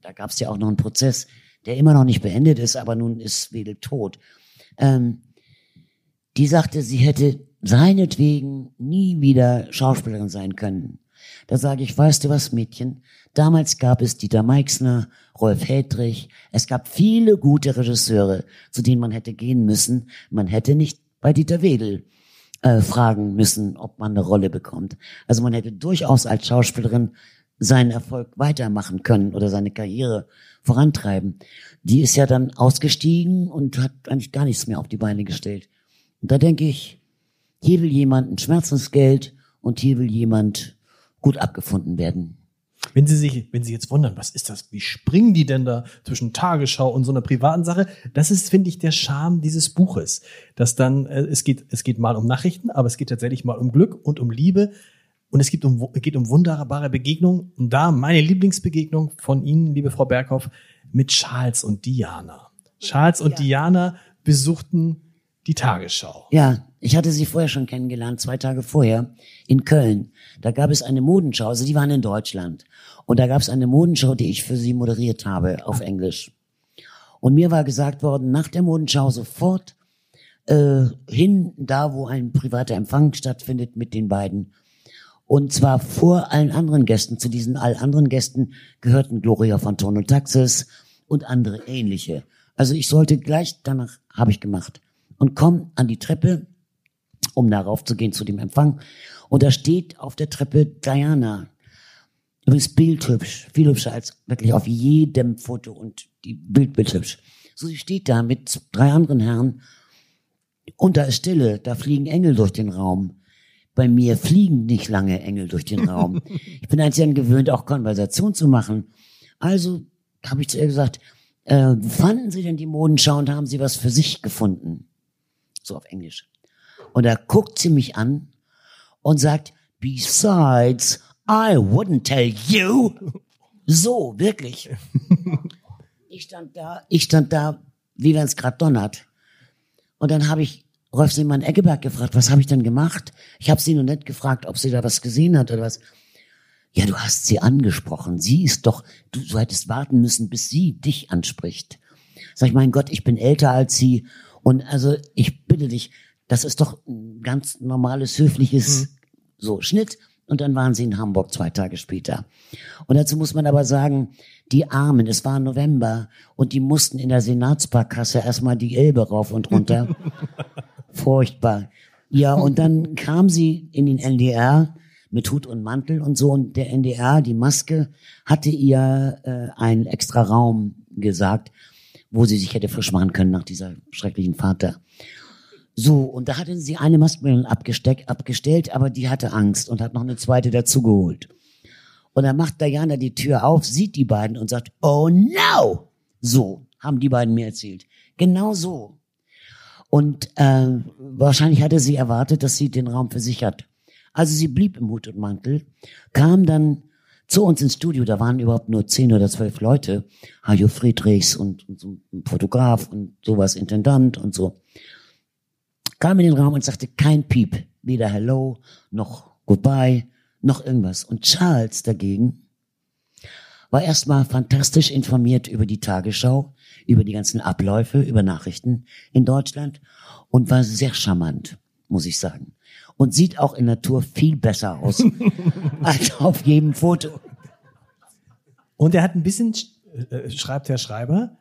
da gab es ja auch noch einen Prozess, der immer noch nicht beendet ist, aber nun ist Wedel tot. Ähm, die sagte, sie hätte seinetwegen nie wieder Schauspielerin sein können. Da sage ich, weißt du was, Mädchen? Damals gab es Dieter Meixner, Rolf Hedrich. Es gab viele gute Regisseure, zu denen man hätte gehen müssen. Man hätte nicht bei Dieter Wedel äh, fragen müssen, ob man eine Rolle bekommt. Also man hätte durchaus als Schauspielerin seinen Erfolg weitermachen können oder seine Karriere vorantreiben. Die ist ja dann ausgestiegen und hat eigentlich gar nichts mehr auf die Beine gestellt. Und da denke ich, hier will jemand ein Schmerzensgeld und hier will jemand gut abgefunden werden. Wenn Sie sich, wenn Sie jetzt wundern, was ist das? Wie springen die denn da zwischen Tagesschau und so einer privaten Sache? Das ist, finde ich, der Charme dieses Buches. Dass dann, äh, es geht, es geht mal um Nachrichten, aber es geht tatsächlich mal um Glück und um Liebe. Und es geht um, geht um wunderbare Begegnungen. Und da meine Lieblingsbegegnung von Ihnen, liebe Frau Berghoff, mit Charles und Diana. Charles und ja. Diana besuchten die Tagesschau. Ja, ich hatte sie vorher schon kennengelernt, zwei Tage vorher in Köln. Da gab es eine Modenschau, also die waren in Deutschland. Und da gab es eine Modenschau, die ich für sie moderiert habe auf Englisch. Und mir war gesagt worden, nach der Modenschau sofort äh, hin, da wo ein privater Empfang stattfindet mit den beiden. Und zwar vor allen anderen Gästen. Zu diesen all anderen Gästen gehörten Gloria von Ton und Taxis und andere ähnliche. Also ich sollte gleich danach, habe ich gemacht. Und komm an die Treppe, um darauf zu gehen zu dem Empfang. Und da steht auf der Treppe Diana. Übrigens bildhübsch, viel hübscher als wirklich auf jedem Foto und die Bild bildhübsch. So, sie steht da mit drei anderen Herren und da ist Stille, da fliegen Engel durch den Raum. Bei mir fliegen nicht lange Engel durch den Raum. Ich bin eigentlich gewöhnt, auch Konversation zu machen. Also habe ich zu ihr gesagt, äh, fanden Sie denn die Modenschau und haben Sie was für sich gefunden? So auf Englisch. Und da guckt sie mich an und sagt, besides, I wouldn't tell you. So, wirklich. Ich stand da, ich stand da, wie wenn es gerade donnert. Und dann habe ich Rolf Seemann Eggeberg gefragt, was habe ich denn gemacht? Ich habe sie nur nicht gefragt, ob sie da was gesehen hat oder was. Ja, du hast sie angesprochen. Sie ist doch, du, du hättest warten müssen, bis sie dich anspricht. Sag ich, mein Gott, ich bin älter als sie. Und also, ich bitte dich, das ist doch ein ganz normales, höfliches, mhm. so, Schnitt. Und dann waren sie in Hamburg zwei Tage später. Und dazu muss man aber sagen, die Armen, es war November und die mussten in der Senatsparkasse erstmal die Elbe rauf und runter. Furchtbar. Ja, und dann kam sie in den NDR mit Hut und Mantel und so und der NDR, die Maske, hatte ihr äh, einen extra Raum gesagt, wo sie sich hätte frisch machen können nach dieser schrecklichen Fahrt da. So, und da hatte sie eine Maske abgestellt, aber die hatte Angst und hat noch eine zweite dazugeholt. Und dann macht Diana die Tür auf, sieht die beiden und sagt, oh no! So, haben die beiden mir erzählt. Genau so. Und äh, wahrscheinlich hatte sie erwartet, dass sie den Raum für sich hat. Also sie blieb im Hut und Mantel, kam dann zu uns ins Studio, da waren überhaupt nur zehn oder zwölf Leute, Hajo Friedrichs und, und so ein Fotograf und sowas, Intendant und so. Kam in den Raum und sagte kein Piep, weder Hello noch Goodbye, noch irgendwas. Und Charles dagegen war erstmal fantastisch informiert über die Tagesschau, über die ganzen Abläufe, über Nachrichten in Deutschland und war sehr charmant, muss ich sagen. Und sieht auch in Natur viel besser aus als auf jedem Foto. Und er hat ein bisschen, äh, schreibt Herr Schreiber,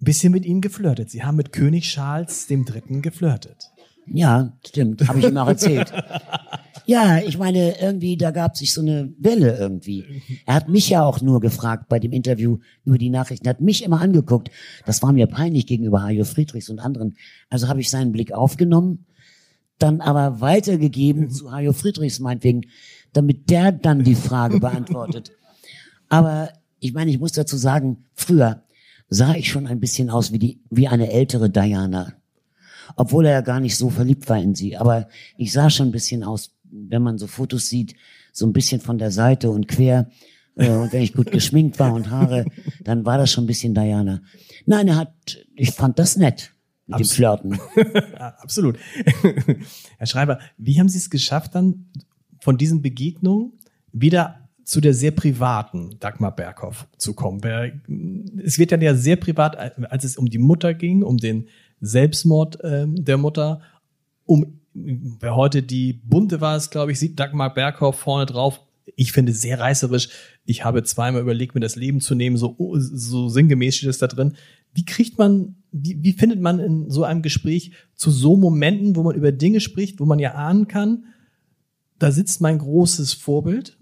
ein bisschen mit ihnen geflirtet. Sie haben mit König Charles dem Dritten geflirtet. Ja, stimmt, habe ich ihm auch erzählt. Ja, ich meine, irgendwie, da gab sich so eine Welle irgendwie. Er hat mich ja auch nur gefragt bei dem Interview über die Nachrichten, er hat mich immer angeguckt. Das war mir peinlich gegenüber Hajo Friedrichs und anderen. Also habe ich seinen Blick aufgenommen, dann aber weitergegeben zu Hajo Friedrichs meinetwegen, damit der dann die Frage beantwortet. Aber ich meine, ich muss dazu sagen, früher sah ich schon ein bisschen aus wie die, wie eine ältere Diana. Obwohl er ja gar nicht so verliebt war in sie. Aber ich sah schon ein bisschen aus wenn man so Fotos sieht, so ein bisschen von der Seite und quer. Äh, und wenn ich gut geschminkt war und Haare, dann war das schon ein bisschen Diana. Nein, er hat, ich fand das nett. Mit Abs dem Flirten. Absolut. Herr Schreiber, wie haben Sie es geschafft, dann von diesen Begegnungen wieder zu der sehr privaten Dagmar Berghoff zu kommen. Es wird dann ja sehr privat, als es um die Mutter ging, um den Selbstmord ähm, der Mutter, um wer heute die bunte war es, glaube ich, sieht Dagmar Berghoff vorne drauf. Ich finde sehr reißerisch. Ich habe zweimal überlegt, mir das Leben zu nehmen, so, so sinngemäß steht es da drin. Wie kriegt man, wie, wie findet man in so einem Gespräch zu so Momenten, wo man über Dinge spricht, wo man ja ahnen kann, da sitzt mein großes Vorbild,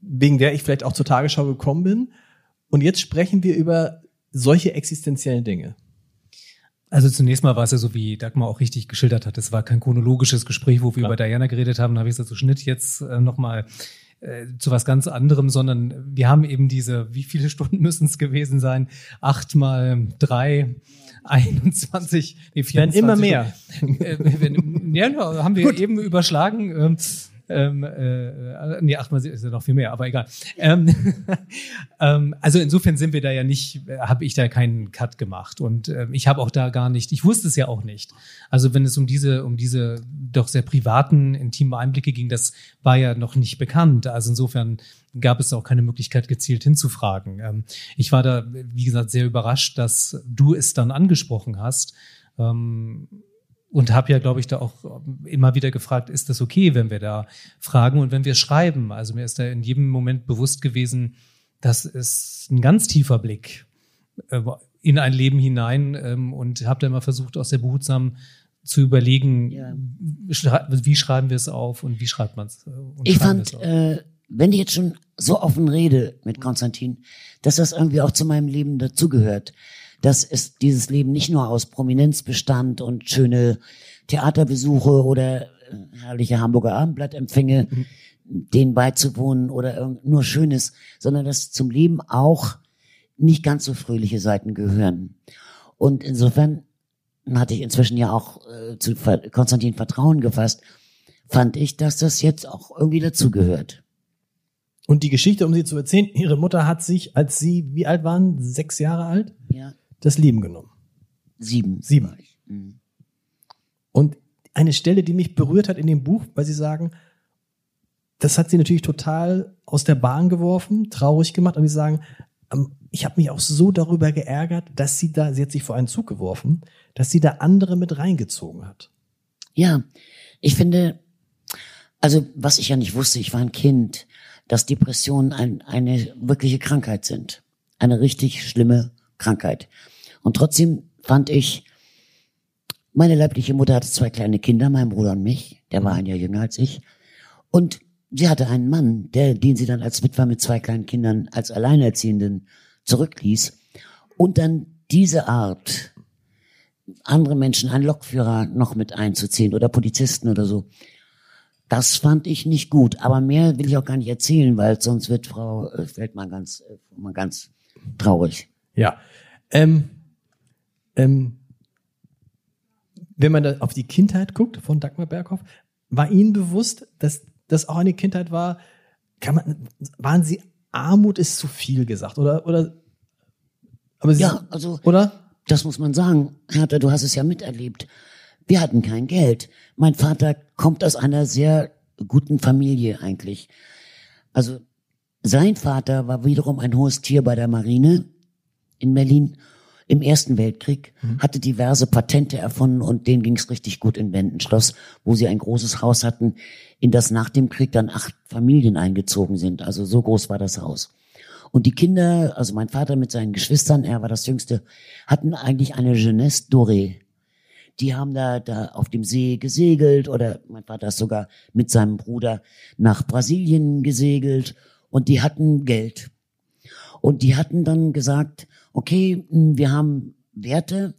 wegen der ich vielleicht auch zur Tagesschau gekommen bin. Und jetzt sprechen wir über solche existenziellen Dinge. Also zunächst mal war es ja so, wie Dagmar auch richtig geschildert hat. Es war kein chronologisches Gespräch, wo wir Klar. über Diana geredet haben. Da habe ich gesagt, so Schnitt jetzt äh, nochmal äh, zu was ganz anderem, sondern wir haben eben diese, wie viele Stunden müssen es gewesen sein? Acht mal drei, 21, nee, 24. Werden immer mehr. Äh, ja, haben wir Gut. eben überschlagen. Ähm, ähm, äh, nee, achtmal ist ja noch viel mehr, aber egal. Ähm, ähm, also insofern sind wir da ja nicht, habe ich da keinen Cut gemacht und äh, ich habe auch da gar nicht, ich wusste es ja auch nicht. Also wenn es um diese, um diese doch sehr privaten, intimen Einblicke ging, das war ja noch nicht bekannt. Also insofern gab es auch keine Möglichkeit, gezielt hinzufragen. Ähm, ich war da, wie gesagt, sehr überrascht, dass du es dann angesprochen hast. Ähm, und habe ja, glaube ich, da auch immer wieder gefragt, ist das okay, wenn wir da fragen und wenn wir schreiben? Also mir ist da in jedem Moment bewusst gewesen, das ist ein ganz tiefer Blick äh, in ein Leben hinein ähm, und habe da immer versucht, auch sehr behutsam zu überlegen, ja. wie schreiben wir es auf und wie schreibt man es. Äh, ich fand, äh, wenn ich jetzt schon so offen rede mit Konstantin, dass das irgendwie auch zu meinem Leben dazugehört dass es dieses Leben nicht nur aus Prominenz bestand und schöne Theaterbesuche oder äh, herrliche Hamburger Abendblattempfänge, mhm. denen beizuwohnen oder nur Schönes, sondern dass zum Leben auch nicht ganz so fröhliche Seiten gehören. Und insofern hatte ich inzwischen ja auch äh, zu Konstantin Vertrauen gefasst, fand ich, dass das jetzt auch irgendwie dazugehört. Und die Geschichte, um sie zu erzählen, ihre Mutter hat sich, als sie, wie alt waren, sechs Jahre alt? Ja das Leben genommen. Sieben. Sieben. Mhm. Und eine Stelle, die mich berührt hat in dem Buch, weil Sie sagen, das hat sie natürlich total aus der Bahn geworfen, traurig gemacht, aber Sie sagen, ähm, ich habe mich auch so darüber geärgert, dass sie da, sie hat sich vor einen Zug geworfen, dass sie da andere mit reingezogen hat. Ja, ich finde, also was ich ja nicht wusste, ich war ein Kind, dass Depressionen ein, eine wirkliche Krankheit sind. Eine richtig schlimme Krankheit. Und trotzdem fand ich, meine leibliche Mutter hatte zwei kleine Kinder, mein Bruder und mich, der war ein Jahr jünger als ich. Und sie hatte einen Mann, der, den sie dann als Witwer mit zwei kleinen Kindern als Alleinerziehenden zurückließ. Und dann diese Art, andere Menschen, einen Lokführer noch mit einzuziehen oder Polizisten oder so, das fand ich nicht gut. Aber mehr will ich auch gar nicht erzählen, weil sonst wird Frau äh, Feldmann ganz, äh, mal ganz traurig. Ja. Ähm, ähm, wenn man da auf die Kindheit guckt von Dagmar Berghoff, war Ihnen bewusst, dass das auch eine Kindheit war? Kann man, waren Sie Armut ist zu viel gesagt oder oder? Aber Sie, ja, also oder? Das muss man sagen, Hertha, du hast es ja miterlebt. Wir hatten kein Geld. Mein Vater kommt aus einer sehr guten Familie eigentlich. Also sein Vater war wiederum ein hohes Tier bei der Marine in Berlin im Ersten Weltkrieg, mhm. hatte diverse Patente erfunden und denen ging es richtig gut in Wendenschloss, wo sie ein großes Haus hatten, in das nach dem Krieg dann acht Familien eingezogen sind. Also so groß war das Haus. Und die Kinder, also mein Vater mit seinen Geschwistern, er war das Jüngste, hatten eigentlich eine Jeunesse dorée. Die haben da, da auf dem See gesegelt oder mein Vater ist sogar mit seinem Bruder nach Brasilien gesegelt und die hatten Geld. Und die hatten dann gesagt, okay, hm, wir haben Werte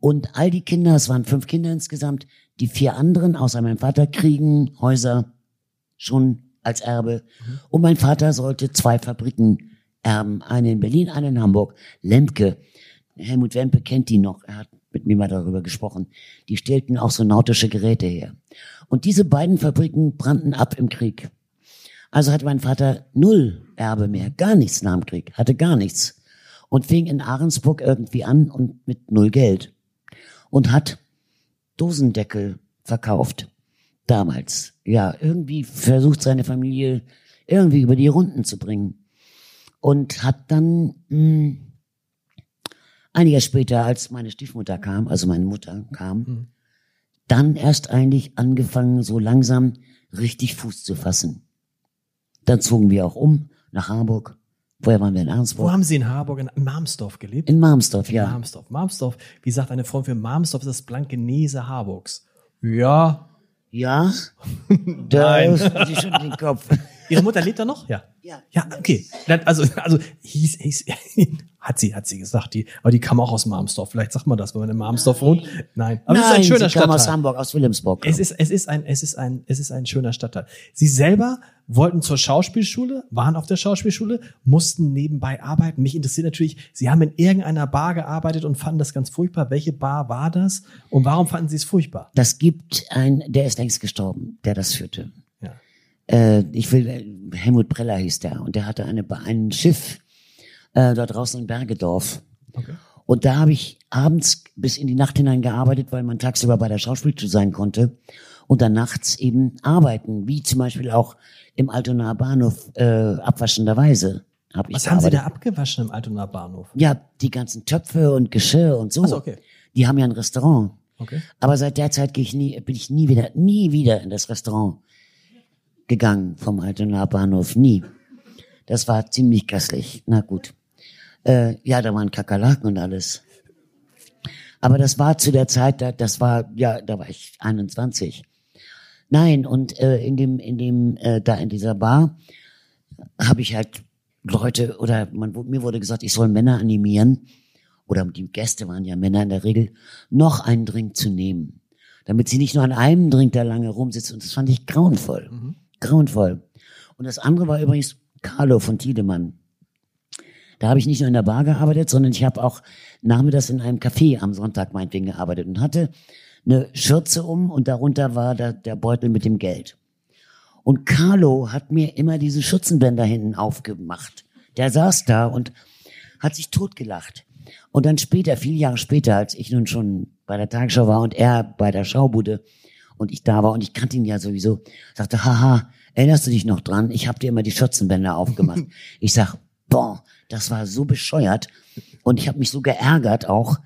und all die Kinder, es waren fünf Kinder insgesamt, die vier anderen außer meinem Vater kriegen Häuser schon als Erbe. Mhm. Und mein Vater sollte zwei Fabriken erben, eine in Berlin, eine in Hamburg. Lemke, Helmut Wempe kennt die noch, er hat mit mir mal darüber gesprochen. Die stellten auch so nautische Geräte her. Und diese beiden Fabriken brannten ab im Krieg. Also hatte mein Vater null Erbe mehr, gar nichts nach dem Krieg, hatte gar nichts und fing in Ahrensburg irgendwie an und mit null Geld und hat Dosendeckel verkauft damals. Ja, irgendwie versucht seine Familie irgendwie über die Runden zu bringen und hat dann mh, hm, ein Jahr später, als meine Stiefmutter kam, also meine Mutter kam, mhm. dann erst eigentlich angefangen, so langsam richtig Fuß zu fassen. Dann zogen wir auch um nach Harburg. Vorher waren wir in Arnsburg. Wo haben Sie in Harburg? In Marmsdorf gelebt? In Marmsdorf, ja. In Marmsdorf. Marmsdorf, wie sagt eine Frau für Marmsdorf, ist das Blankenese Harburgs. Ja. Ja? da Nein. Sie schon den Kopf. Ihre Mutter lebt da noch? Ja. Ja. Ja, okay. Also, also hieß, hieß, hat sie, hat sie gesagt, die, aber die kam auch aus Marmsdorf. Vielleicht sagt man das, wenn man in Marmsdorf wohnt. Nein. Aber Nein, es ist ein schöner sie kam Stadtteil. aus Hamburg, aus Wilhelmsburg. Es ist, es ist ein, es ist ein, es ist ein schöner Stadtteil. Sie selber wollten zur Schauspielschule, waren auf der Schauspielschule, mussten nebenbei arbeiten. Mich interessiert natürlich, Sie haben in irgendeiner Bar gearbeitet und fanden das ganz furchtbar. Welche Bar war das? Und warum fanden Sie es furchtbar? Das gibt ein, der ist längst gestorben, der das führte. Äh, ich will, äh, Helmut Preller hieß der, und der hatte eine, ein Schiff äh, da draußen in Bergedorf. Okay. Und da habe ich abends bis in die Nacht hinein gearbeitet, weil man tagsüber bei der Schauspielschule sein konnte und dann nachts eben arbeiten, wie zum Beispiel auch im Altonaer Bahnhof äh, abwaschenderweise. Hab Was haben Sie da abgewaschen im Altonaer Bahnhof? Ja, die ganzen Töpfe und Geschirr und so. Ach so okay. Die haben ja ein Restaurant. Okay. Aber seit der Zeit gehe ich nie, bin ich nie wieder, nie wieder in das Restaurant gegangen vom Altonaer Bahnhof. Nie. Das war ziemlich gastlich. Na gut. Äh, ja, da waren Kakerlaken und alles. Aber das war zu der Zeit, da, das war, ja, da war ich 21. Nein, und äh, in dem, in dem, äh, da in dieser Bar habe ich halt Leute oder man, mir wurde gesagt, ich soll Männer animieren oder die Gäste waren ja Männer in der Regel, noch einen Drink zu nehmen, damit sie nicht nur an einem Drink da lange rumsitzen. Und das fand ich grauenvoll, mhm. Grauenvoll. Und das andere war übrigens Carlo von Tiedemann. Da habe ich nicht nur in der Bar gearbeitet, sondern ich habe auch nachmittags in einem Café am Sonntag meinetwegen gearbeitet und hatte eine Schürze um und darunter war der, der Beutel mit dem Geld. Und Carlo hat mir immer diese Schürzenbänder hinten aufgemacht. Der saß da und hat sich totgelacht. Und dann später, viele Jahre später, als ich nun schon bei der Tagesschau war und er bei der Schaubude und ich da war und ich kannte ihn ja sowieso, sagte, haha, erinnerst du dich noch dran? Ich habe dir immer die Schürzenbänder aufgemacht. ich sag, boah, das war so bescheuert und ich habe mich so geärgert auch.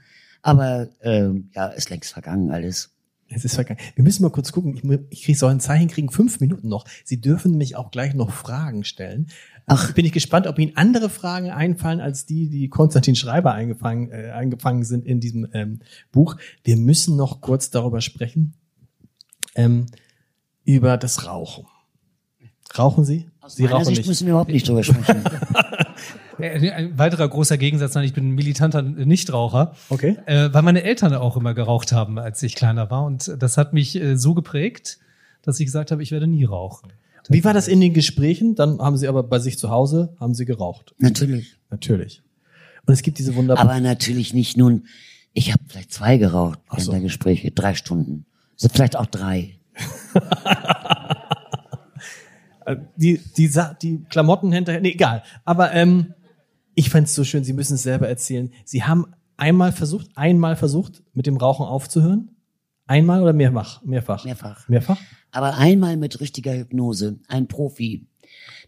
Aber ähm, ja, ist längst vergangen alles. Es ist vergangen. Wir müssen mal kurz gucken. Ich, ich krieg, soll ein Zeichen kriegen, fünf Minuten noch. Sie dürfen mich auch gleich noch Fragen stellen. Ach. Bin ich gespannt, ob Ihnen andere Fragen einfallen als die, die Konstantin Schreiber eingefangen, äh, eingefangen sind in diesem ähm, Buch. Wir müssen noch kurz darüber sprechen, ähm, über das Rauchen. Rauchen Sie? Aus Sie rauchen Sicht nicht. müssen wir überhaupt nicht drüber sprechen. Äh, ein weiterer großer Gegensatz, ich bin ein militanter Nichtraucher, okay. äh, weil meine Eltern auch immer geraucht haben, als ich kleiner war. Und das hat mich äh, so geprägt, dass ich gesagt habe, ich werde nie rauchen. Wie war das in den Gesprächen? Dann haben Sie aber bei sich zu Hause, haben Sie geraucht. Natürlich. Natürlich. Und es gibt diese wunderbaren. Aber natürlich nicht nun, ich habe vielleicht zwei geraucht während so. der Gespräche, drei Stunden. Vielleicht auch drei. die, die, die Klamotten hinterher, nee, egal. Aber ähm, ich fand es so schön, Sie müssen es selber erzählen. Sie haben einmal versucht, einmal versucht, mit dem Rauchen aufzuhören? Einmal oder mehrfach? Mehrfach. Mehrfach. Mehrfach? Aber einmal mit richtiger Hypnose. Ein Profi.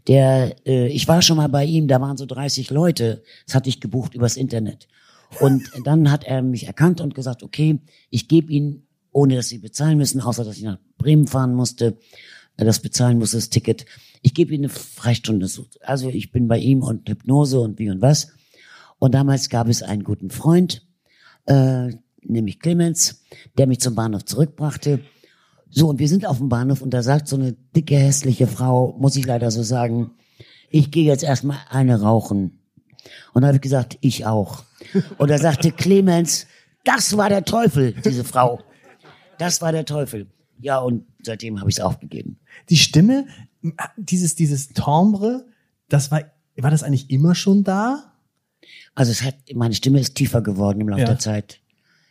Der, äh, ich war schon mal bei ihm, da waren so 30 Leute. Das hatte ich gebucht übers Internet. Und dann hat er mich erkannt und gesagt, okay, ich gebe Ihnen, ohne dass Sie bezahlen müssen, außer dass ich nach Bremen fahren musste, das bezahlen muss, das Ticket. Ich gebe Ihnen eine Freistunde. Also ich bin bei ihm und Hypnose und wie und was. Und damals gab es einen guten Freund, äh, nämlich Clemens, der mich zum Bahnhof zurückbrachte. So, und wir sind auf dem Bahnhof und da sagt so eine dicke, hässliche Frau, muss ich leider so sagen, ich gehe jetzt erstmal eine rauchen. Und da habe ich gesagt, ich auch. Und da sagte Clemens, das war der Teufel, diese Frau. Das war der Teufel. Ja, und seitdem habe ich es aufgegeben. Die Stimme, dieses, dieses Timbre, das war, war das eigentlich immer schon da? Also es hat, meine Stimme ist tiefer geworden im Laufe ja. der Zeit.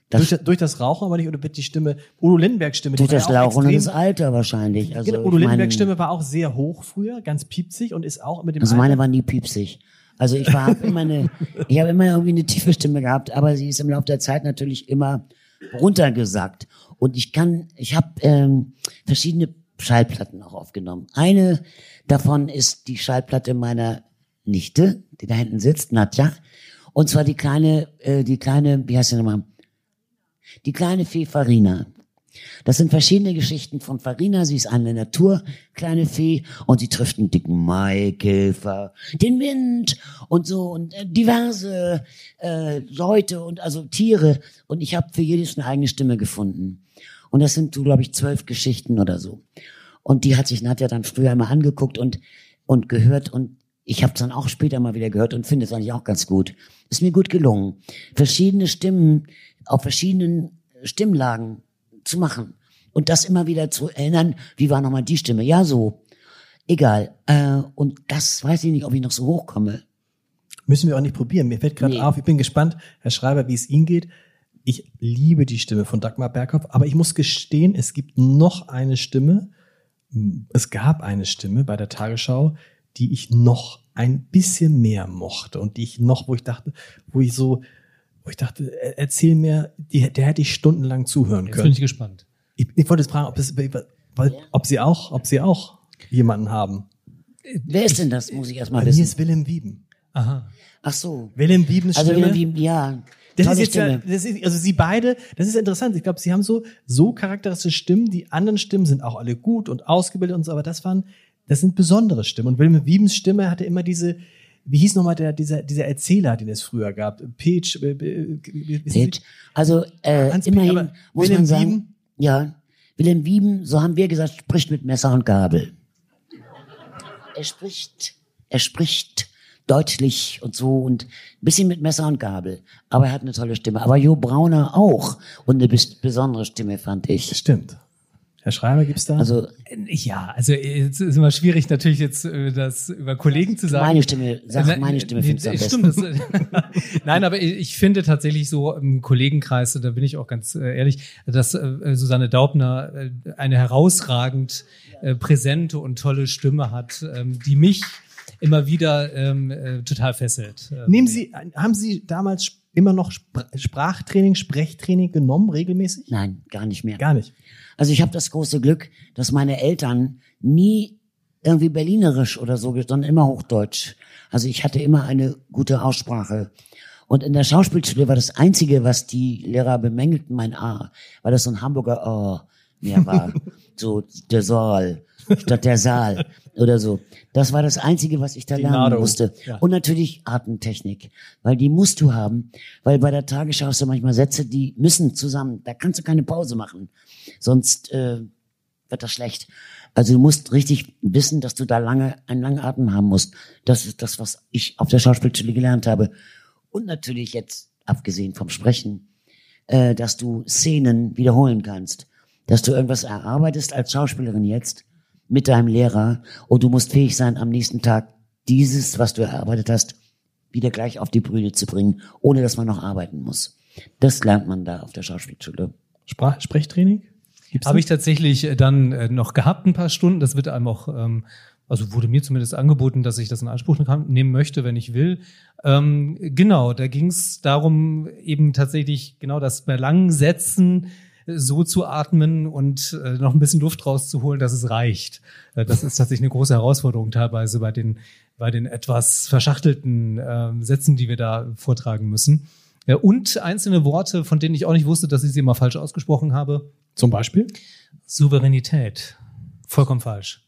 Das durch, durch, das Rauchen aber nicht, oder wird die Stimme, Udo Lindenberg Stimme? Durch das Rauchen und das Alter wahrscheinlich. Also genau, Udo Lindenberg Stimme war auch sehr hoch früher, ganz piepsig und ist auch mit dem Also meine war nie piepsig. Also ich war immer eine, ich habe immer irgendwie eine tiefe Stimme gehabt, aber sie ist im Laufe der Zeit natürlich immer runtergesackt. Und ich kann, ich habe ähm, verschiedene Schallplatten auch aufgenommen. Eine davon ist die Schallplatte meiner Nichte, die da hinten sitzt, Nadja. Und zwar die kleine, äh, die kleine, wie heißt sie nochmal? Die kleine Fee Farina. Das sind verschiedene Geschichten von Farina. Sie ist eine Natur, kleine Fee, und sie trifft einen dicken Maikäfer, den Wind und so und äh, diverse äh, Leute und also Tiere. Und ich habe für jedes eine eigene Stimme gefunden. Und das sind so, glaube ich, zwölf Geschichten oder so. Und die hat sich Nadja dann früher immer angeguckt und und gehört und ich habe es dann auch später mal wieder gehört und finde es eigentlich auch ganz gut. Ist mir gut gelungen, verschiedene Stimmen auf verschiedenen Stimmlagen zu machen und das immer wieder zu erinnern, wie war nochmal die Stimme? Ja, so. Egal. Äh, und das weiß ich nicht, ob ich noch so hochkomme. Müssen wir auch nicht probieren. Mir fällt gerade nee. auf, ich bin gespannt, Herr Schreiber, wie es Ihnen geht. Ich liebe die Stimme von Dagmar Berghoff, aber ich muss gestehen, es gibt noch eine Stimme, es gab eine Stimme bei der Tagesschau, die ich noch ein bisschen mehr mochte und die ich noch, wo ich dachte, wo ich so, wo ich dachte, erzähl mir, die, der hätte ich stundenlang zuhören Jetzt können. bin ich gespannt. Ich, ich wollte jetzt fragen, ob, es, weil, ob sie auch, ob sie auch jemanden haben. Wer ist denn das, muss ich erstmal Bei mir wissen. ist Willem Wieben. Aha. Ach so. Willem Wiebens Also Stimme. Willem Wieben, ja. Das Tolle ist jetzt ja, das ist, also sie beide, das ist interessant. Ich glaube, sie haben so, so charakteristische Stimmen. Die anderen Stimmen sind auch alle gut und ausgebildet und so, aber das waren, das sind besondere Stimmen. Und Willem Wiebens Stimme hatte immer diese, wie hieß nochmal der, dieser, dieser Erzähler, den es früher gab? Peach, äh, äh, Seht, Also äh, Hans immerhin aber muss Willem man sagen, Wieben? ja, Willem Wieben, so haben wir gesagt, spricht mit Messer und Gabel. Er spricht, er spricht deutlich und so und ein bisschen mit Messer und Gabel. Aber er hat eine tolle Stimme. Aber Jo Brauner auch und eine bes besondere Stimme fand ich. Stimmt. Herr Schreiber, gibt's da? Also Ja, also es ist immer schwierig natürlich jetzt äh, das über Kollegen zu sagen. meine Stimme, sag Äh, meine Stimme nee, findest du am Stimmt, besten. das, Nein, aber ich, ich finde tatsächlich so im Kollegenkreis, da bin ich auch ganz äh, ehrlich, dass äh, Susanne Daubner äh, eine herausragend äh, präsente und tolle Stimme hat, ähm, die mich immer wieder ähm, äh, total fesselt. Ähm, Nehmen Sie, haben Sie damals immer noch Spr Sprachtraining, Sprechtraining genommen, regelmäßig? Nein, gar nicht mehr. Gar nicht. Also ich habe das große Glück, dass meine Eltern nie irgendwie berlinerisch oder so, sondern immer Hochdeutsch. Also ich hatte immer eine gute Aussprache. Und in der Schauspielschule war das Einzige, was die Lehrer bemängelten, mein A, weil das so ein Hamburger A mehr war. so der Saal statt der Saal oder so. Das war das Einzige, was ich da lernen Nado. musste. Ja. Und natürlich Artentechnik, weil die musst du haben, weil bei der Tagesschau hast du manchmal Sätze, die müssen zusammen, da kannst du keine Pause machen, sonst äh, wird das schlecht. Also du musst richtig wissen, dass du da lange einen langen Atem haben musst. Das ist das, was ich auf der Schauspielschule gelernt habe. Und natürlich jetzt, abgesehen vom Sprechen, äh, dass du Szenen wiederholen kannst. Dass du irgendwas erarbeitest als Schauspielerin jetzt mit deinem Lehrer und du musst fähig sein, am nächsten Tag dieses, was du erarbeitet hast, wieder gleich auf die Bühne zu bringen, ohne dass man noch arbeiten muss. Das lernt man da auf der Schauspielschule. Sprach Sprechtraining? Habe ich tatsächlich äh, dann äh, noch gehabt, ein paar Stunden. Das wird einem auch, ähm, also wurde mir zumindest angeboten, dass ich das in Anspruch nehmen möchte, wenn ich will. Ähm, genau, da ging es darum, eben tatsächlich genau das Sätzen äh, so zu atmen und äh, noch ein bisschen Luft rauszuholen, dass es reicht. Äh, das ist tatsächlich eine große Herausforderung teilweise bei den, bei den etwas verschachtelten ähm, Sätzen, die wir da vortragen müssen. Ja, und einzelne Worte, von denen ich auch nicht wusste, dass ich sie immer falsch ausgesprochen habe. Zum Beispiel? Souveränität. Vollkommen falsch.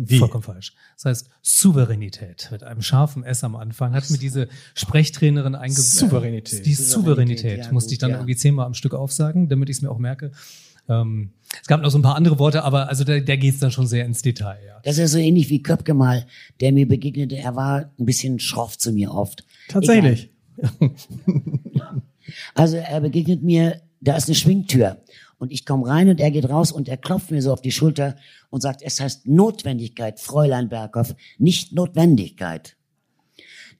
Wie? Vollkommen falsch. Das heißt Souveränität mit einem scharfen S am Anfang hat mir diese Sprechtrainerin eingebaut. Souveränität. Die Souveränität, Souveränität ja, musste ich dann ja. irgendwie zehnmal am Stück aufsagen, damit ich es mir auch merke. Ähm, es gab noch so ein paar andere Worte, aber also da, da geht es dann schon sehr ins Detail. Ja. Das ist ja so ähnlich wie Köpke mal, der mir begegnete. Er war ein bisschen schroff zu mir oft. Tatsächlich. Also er begegnet mir, da ist eine Schwingtür. Und ich komme rein und er geht raus und er klopft mir so auf die Schulter und sagt, es heißt Notwendigkeit, Fräulein Berghoff, nicht Notwendigkeit.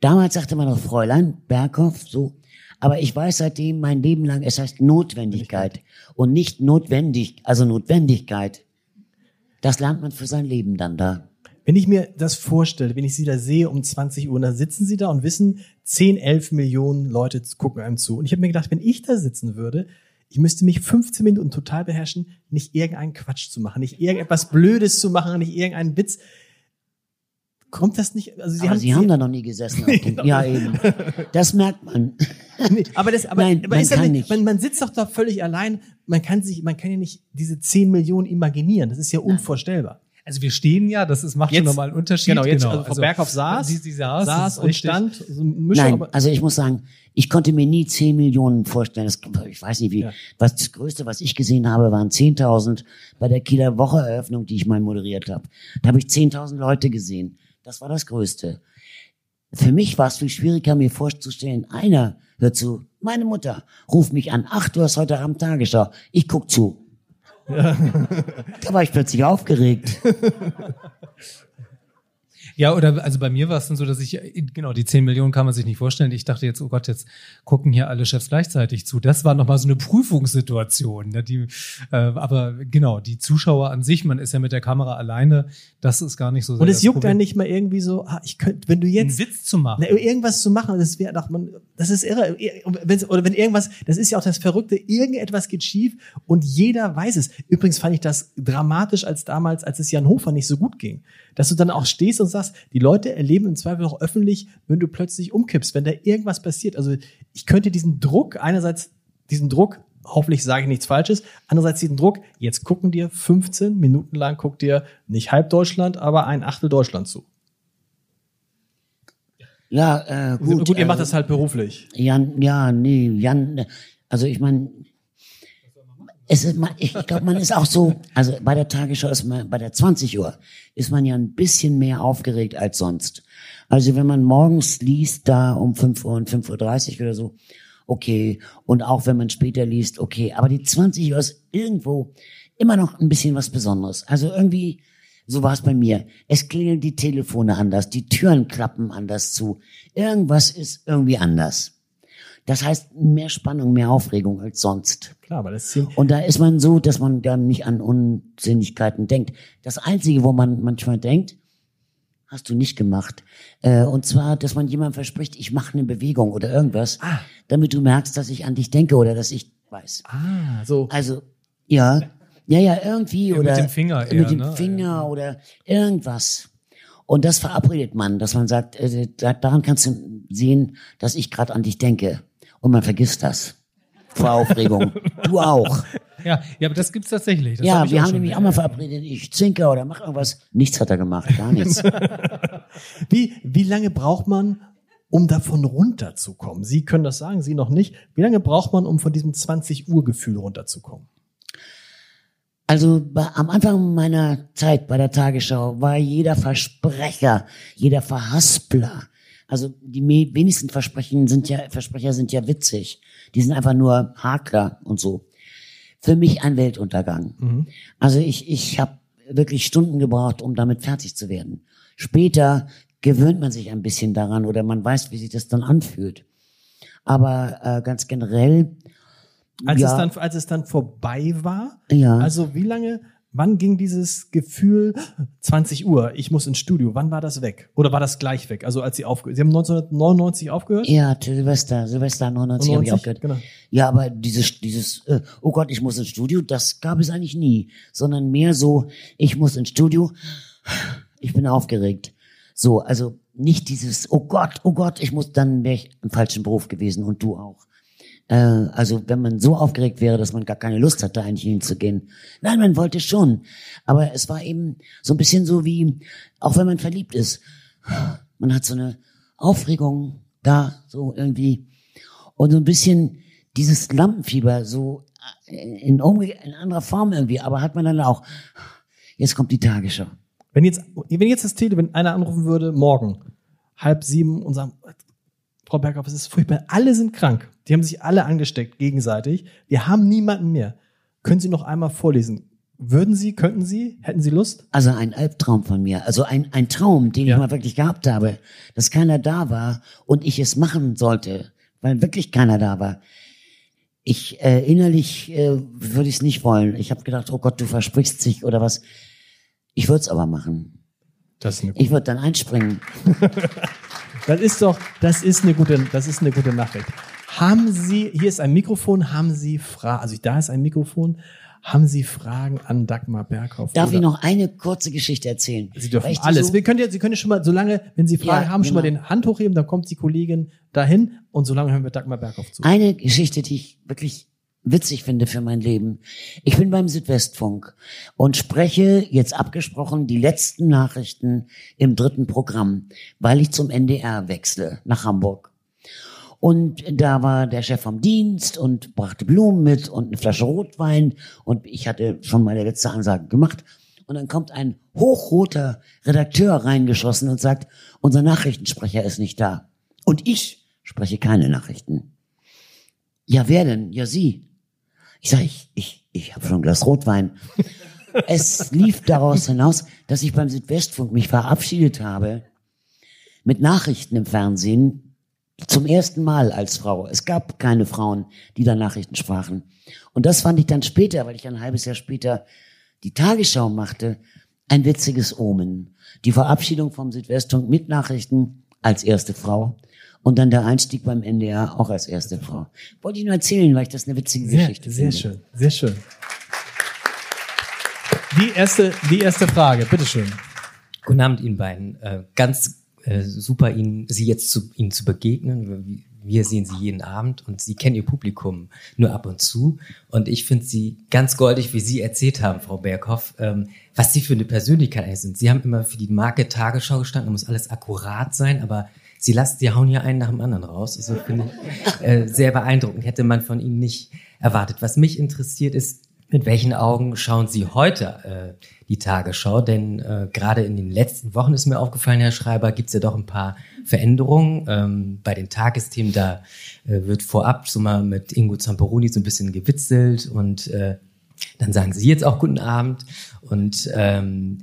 Damals sagte man noch Fräulein Berghoff, so. Aber ich weiß seitdem mein Leben lang, es heißt Notwendigkeit und nicht notwendig, also Notwendigkeit. Das lernt man für sein Leben dann da. Wenn ich mir das vorstelle, wenn ich Sie da sehe um 20 Uhr, dann sitzen Sie da und wissen, 10, 11 Millionen Leute gucken einem zu. Und ich habe mir gedacht, wenn ich da sitzen würde, ich müsste mich 15 Minuten total beherrschen, nicht irgendeinen Quatsch zu machen, nicht irgendetwas Blödes zu machen, nicht irgendeinen Witz. Kommt das nicht? Also Sie aber haben, Sie haben da noch nie gesessen. Dem, ja, eben. Das merkt man. Nee, aber das, aber, Nein, aber man ist ja kann nicht, nicht. Man, man sitzt doch da völlig allein. Man kann sich, man kann ja nicht diese 10 Millionen imaginieren. Das ist ja unvorstellbar. Also wir stehen ja, das ist, macht schon Jetzt- nochmal einen Unterschied. Genau, jetzt, also Frau Berghoff saß, sie, sie saß, saß und richtig. stand. So Mischung, Nein, aber, also ich muss sagen, ich konnte mir nie 10 Millionen vorstellen. Das, ich weiß nicht wie. Ja. Was das Größte, was ich gesehen habe, waren 10.000 bei der Kieler Wocheeröffnung, die ich mal moderiert habe. Da habe ich 10.000 Leute gesehen. Das war das Größte. Für mich war es viel schwieriger, mir vorzustellen, einer hört zu, meine Mutter ruft mich an, ach, du hast heute Abend Tagesschau, ich guck zu. Da war ich plötzlich aufgeregt. Ja, oder also bei mir war es dann so, dass ich, genau, die 10 Millionen kann man sich nicht vorstellen. Ich dachte jetzt, oh Gott, jetzt gucken hier alle Chefs gleichzeitig zu. Das war nochmal so eine Prüfungssituation. Ne, die, äh, aber genau, die Zuschauer an sich, man ist ja mit der Kamera alleine, das ist gar nicht so. Und es juckt dann nicht mal irgendwie so, ah, ich könnte, wenn du jetzt. Einen Witz zu machen. Ne, irgendwas zu machen, das wäre doch, man, das ist irre. Oder wenn irgendwas, das ist ja auch das Verrückte, irgendetwas geht schief und jeder weiß es. Übrigens fand ich das dramatisch als damals, als es Jan Hofer nicht so gut ging. Dass du dann auch stehst und sagst, die Leute erleben im Zweifel auch öffentlich, wenn du plötzlich umkippst, wenn da irgendwas passiert. Also ich könnte diesen Druck, einerseits diesen Druck, hoffentlich sage ich nichts Falsches, andererseits diesen Druck, jetzt gucken dir 15 Minuten lang, guckt dir nicht halb Deutschland, aber ein Achtel Deutschland zu. Ja, äh, gut. Gut, ihr macht äh, das halt beruflich. Jan, ja, nee, Jan, also ich meine, es ist, ich glaube, man ist auch so, also bei der Tagesschau ist man, bei der 20 Uhr ist man ja ein bisschen mehr aufgeregt als sonst. Also wenn man morgens liest, da um 5 Uhr und 5.30 Uhr oder so, okay. Und auch wenn man später liest, okay. Aber die 20 Uhr ist irgendwo immer noch ein bisschen was Besonderes. Also irgendwie, so war es bei mir. Es klingeln die Telefone anders, die Türen klappen anders zu. Irgendwas ist irgendwie anders. Das heißt, mehr Spannung, mehr Aufregung als sonst. Klar, aber das ist Und da ist man so, dass man dann nicht an Unsinnigkeiten denkt. Das Einzige, wo man manchmal denkt, hast du nicht gemacht. Äh, und zwar, dass man jemandem verspricht, ich mache eine Bewegung oder irgendwas, ah. damit du merkst, dass ich an dich denke oder dass ich weiß. Ah, so. Also, ja. Ja, ja, irgendwie. Ja, oder mit dem Finger eher, Mit dem ne? Finger oder irgendwas. Und das verabredet man, dass man sagt, äh, daran kannst du sehen, dass ich gerade an dich denke. Und man vergisst das. Vor Aufregung. du auch. Ja, ja, aber das gibt's tatsächlich. Das ja, hab wir haben nämlich auch mal verabredet, ich zinker oder mach irgendwas. Nichts hat er gemacht, gar nichts. wie, wie lange braucht man, um davon runterzukommen? Sie können das sagen, Sie noch nicht. Wie lange braucht man, um von diesem 20 Uhr Gefühl runterzukommen? Also bei, am Anfang meiner Zeit bei der Tagesschau war jeder Versprecher, jeder Verhaspler, also die wenigsten Versprechen sind ja, Versprecher sind ja witzig. Die sind einfach nur Hakler und so. Für mich ein Weltuntergang. Mhm. Also ich, ich habe wirklich Stunden gebraucht, um damit fertig zu werden. Später gewöhnt man sich ein bisschen daran oder man weiß, wie sich das dann anfühlt. Aber äh, ganz generell. Als, ja, es dann, als es dann vorbei war, ja. also wie lange Wann ging dieses Gefühl 20 Uhr, ich muss ins Studio, wann war das weg? Oder war das gleich weg? Also als Sie aufgehört, Sie haben 1999 aufgehört? Ja, Silvester, Silvester 99 habe ich aufgehört. Genau. Ja, aber dieses, dieses, äh, oh Gott, ich muss ins Studio, das gab es eigentlich nie. Sondern mehr so, ich muss ins Studio, ich bin aufgeregt. So, also nicht dieses, oh Gott, oh Gott, ich muss, dann wäre ich im falschen Beruf gewesen und du auch. Äh, also wenn man so aufgeregt wäre, dass man gar keine Lust hatte, eigentlich hinzugehen. Nein, man wollte schon. Aber es war eben so ein bisschen so wie, auch wenn man verliebt ist, man hat so eine Aufregung da, so irgendwie. Und so ein bisschen dieses Lampenfieber, so in, in anderer Form irgendwie, aber hat man dann auch, jetzt kommt die Tagesschau. Wenn jetzt, wenn jetzt das Tele, wenn einer anrufen würde, morgen, halb sieben und sagen, Frau Berghoff, es ist furchtbar. Alle sind krank. Die haben sich alle angesteckt gegenseitig. Wir haben niemanden mehr. Können Sie noch einmal vorlesen? Würden Sie, könnten Sie, hätten Sie Lust? Also ein Albtraum von mir, also ein, ein Traum, den ja. ich mal wirklich gehabt habe, dass keiner da war und ich es machen sollte, weil wirklich keiner da war. Ich äh, innerlich äh, würde ich es nicht wollen. Ich habe gedacht, oh Gott, du versprichst sich oder was. Ich würde es aber machen. Das ist eine ich würde dann einspringen. Das ist doch, das ist eine gute, das ist eine gute Nachricht. Haben Sie, hier ist ein Mikrofon, haben Sie Fragen, also da ist ein Mikrofon, haben Sie Fragen an Dagmar Berghoff? Darf ich noch eine kurze Geschichte erzählen? Sie dürfen alles. So Wir können ja, Sie können ja schon mal, solange, wenn Sie Fragen ja, haben, schon mal genau. den Hand hochheben, dann kommt die Kollegin dahin und solange hören wir Dagmar Berghoff zu. Eine Geschichte, die ich wirklich witzig finde für mein Leben. Ich bin beim Südwestfunk und spreche jetzt abgesprochen die letzten Nachrichten im dritten Programm, weil ich zum NDR wechsle nach Hamburg. Und da war der Chef vom Dienst und brachte Blumen mit und eine Flasche Rotwein und ich hatte schon meine letzte Ansage gemacht. Und dann kommt ein hochroter Redakteur reingeschossen und sagt, unser Nachrichtensprecher ist nicht da. Und ich spreche keine Nachrichten. Ja, wer denn? Ja, Sie. Ich sage, ich, ich, ich habe schon ein Glas Rotwein. es lief daraus hinaus, dass ich beim Südwestfunk mich verabschiedet habe mit Nachrichten im Fernsehen zum ersten Mal als Frau. Es gab keine Frauen, die da Nachrichten sprachen. Und das fand ich dann später, weil ich ein halbes Jahr später die Tagesschau machte, ein witziges Omen. Die Verabschiedung vom Südwestfunk mit Nachrichten als erste Frau und dann der Einstieg beim NDR auch als erste Frau. Wollte ich nur erzählen, weil ich das eine witzige sehr, Geschichte sehr finde. Sehr schön, sehr schön. Die erste, die erste Frage, bitteschön. Guten Abend Ihnen beiden. Äh, ganz äh, super, Ihnen, Sie jetzt zu, Ihnen zu begegnen. Wir sehen Sie jeden Abend und Sie kennen Ihr Publikum nur ab und zu. Und ich finde Sie ganz goldig, wie Sie erzählt haben, Frau Berghoff, ähm, was Sie für eine Persönlichkeit eigentlich sind. Sie haben immer für die Marke Tagesschau gestanden, muss alles akkurat sein, aber Sie lassen, Sie hauen hier einen nach dem anderen raus. Also finde ich äh, sehr beeindruckend. Hätte man von Ihnen nicht erwartet. Was mich interessiert ist, mit welchen Augen schauen Sie heute äh, die Tagesschau? Denn äh, gerade in den letzten Wochen ist mir aufgefallen, Herr Schreiber, gibt es ja doch ein paar Veränderungen. Ähm, bei den Tagesthemen, da äh, wird vorab so mal mit Ingo Zamperoni so ein bisschen gewitzelt und äh, dann sagen Sie jetzt auch guten Abend. Und ähm,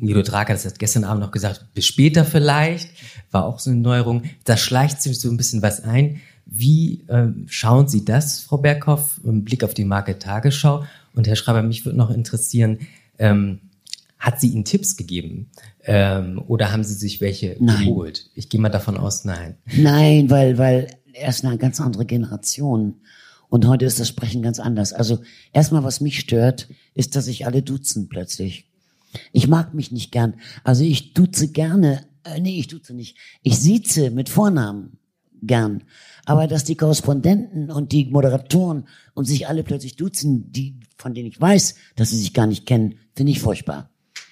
Guido Drager, das hat gestern Abend noch gesagt, bis später vielleicht, war auch so eine Neuerung. Da schleicht sich so ein bisschen was ein. Wie äh, schauen Sie das, Frau Berghoff, im Blick auf die Marke Tagesschau? Und Herr Schreiber, mich würde noch interessieren, ähm, hat sie Ihnen Tipps gegeben ähm, oder haben Sie sich welche Nein. geholt? Ich gehe mal davon aus, nein. Nein, weil, weil er ist eine ganz andere Generation. Und heute ist das Sprechen ganz anders. Also erstmal, was mich stört, ist, dass sich alle duzen plötzlich. Ich mag mich nicht gern. Also ich duze gerne, äh, nee, ich duze nicht. Ich sieze mit Vornamen gern. Aber dass die Korrespondenten und die Moderatoren und sich alle plötzlich duzen, die, von denen ich weiß, dass sie sich gar nicht kennen, finde ich furchtbar.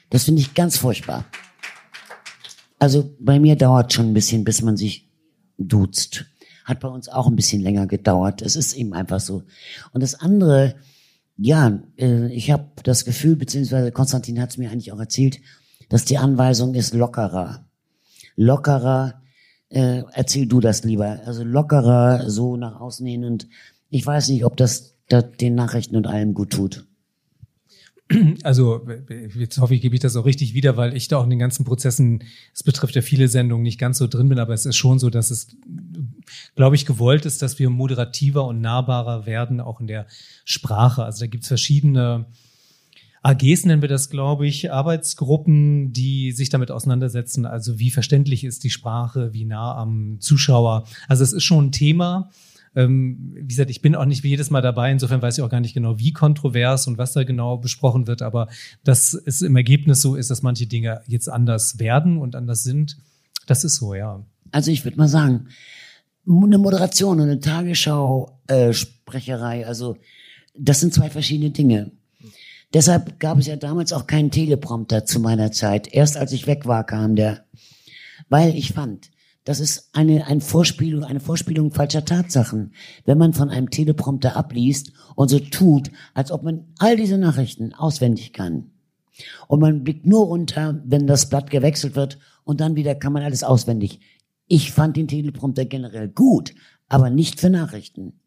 Das finde ich ganz furchtbar. Also bei mir dauert schon ein bisschen, bis man sich duzt. Hat bei uns auch ein bisschen länger gedauert. Es ist eben einfach so. Und das andere, ja, äh, ich habe das Gefühl, beziehungsweise Konstantin hat es mir eigentlich auch erzählt, dass die Anweisung ist lockerer. Lockerer, äh, erzähl du das lieber. Also lockerer, so nach außen hin. Und ich weiß nicht, ob das, das den Nachrichten und allem gut tut. Also jetzt hoffe ich, gebe ich das auch richtig wieder, weil ich da auch in den ganzen Prozessen, es betrifft ja viele Sendungen, nicht ganz so drin bin, aber es ist schon so, dass es, glaube ich, gewollt ist, dass wir moderativer und nahbarer werden, auch in der Sprache. Also da gibt's verschiedene AGs nennen wir das, glaube ich, Arbeitsgruppen, die sich damit auseinandersetzen. Also wie verständlich ist die Sprache, wie nah am Zuschauer. Also es ist schon ein Thema. Ähm, wie gesagt, ich bin auch nicht jedes Mal dabei, insofern weiß ich auch gar nicht genau, wie kontrovers und was da genau besprochen wird, aber dass es im Ergebnis so ist, dass manche Dinge jetzt anders werden und anders sind, das ist so, ja. Also ich würde mal sagen, eine Moderation und eine Tagesschau-Sprecherei, also das sind zwei verschiedene Dinge. Deshalb gab es ja damals auch keinen Teleprompter zu meiner Zeit. Erst als ich weg war, kam der. Weil ich fand, das ist eine, eine Vorspielung, eine Vorspielung falscher Tatsachen. Wenn man von einem Teleprompter abliest und so tut, als ob man all diese Nachrichten auswendig kann. Und man blickt nur runter, wenn das Blatt gewechselt wird und dann wieder kann man alles auswendig. Ich fand den Teleprompter generell gut, aber nicht für Nachrichten.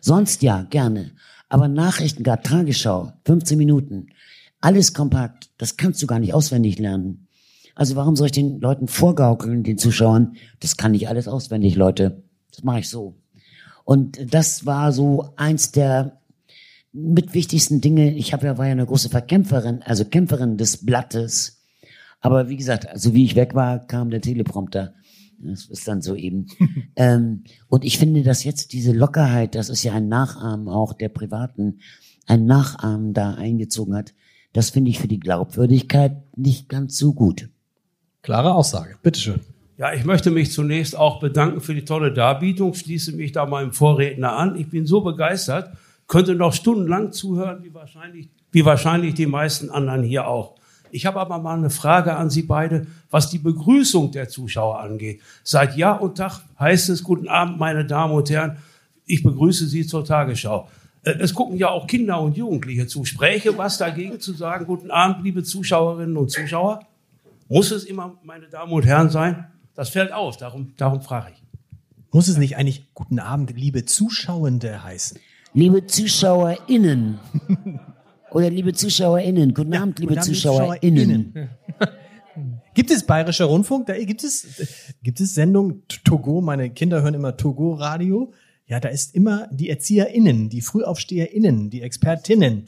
Sonst ja, gerne. Aber Nachrichten, gar Tagesschau, 15 Minuten, alles kompakt, das kannst du gar nicht auswendig lernen. Also warum soll ich den Leuten vorgaukeln, den Zuschauern? Das kann ich alles auswendig, Leute. Das mache ich so. Und das war so eins der mit wichtigsten Dinge. Ich habe ja war ja eine große Verkämpferin, also Kämpferin des Blattes. Aber wie gesagt, also wie ich weg war, kam der Teleprompter. Das ist dann so eben. ähm, und ich finde, dass jetzt diese Lockerheit, das ist ja ein Nachahmen auch der Privaten, ein Nachahmen da eingezogen hat, das finde ich für die Glaubwürdigkeit nicht ganz so gut. Klare Aussage. Bitteschön. Ja, ich möchte mich zunächst auch bedanken für die tolle Darbietung, schließe mich da meinem Vorredner an. Ich bin so begeistert, könnte noch stundenlang zuhören, wie wahrscheinlich, wie wahrscheinlich die meisten anderen hier auch. Ich habe aber mal eine Frage an Sie beide, was die Begrüßung der Zuschauer angeht. Seit Jahr und Tag heißt es, guten Abend, meine Damen und Herren, ich begrüße Sie zur Tagesschau. Äh, es gucken ja auch Kinder und Jugendliche zu. Spräche was dagegen zu sagen, guten Abend, liebe Zuschauerinnen und Zuschauer? Muss es immer, meine Damen und Herren, sein? Das fällt auf, darum, darum frage ich. Muss es nicht eigentlich guten Abend, liebe Zuschauende heißen? Liebe ZuschauerInnen Oder liebe ZuschauerInnen. Guten Abend, liebe Abend, ZuschauerInnen. Gibt es Bayerischer Rundfunk? Da gibt es, gibt es Sendung Togo? Meine Kinder hören immer Togo Radio. Ja, da ist immer die ErzieherInnen, die FrühaufsteherInnen, die Expertinnen.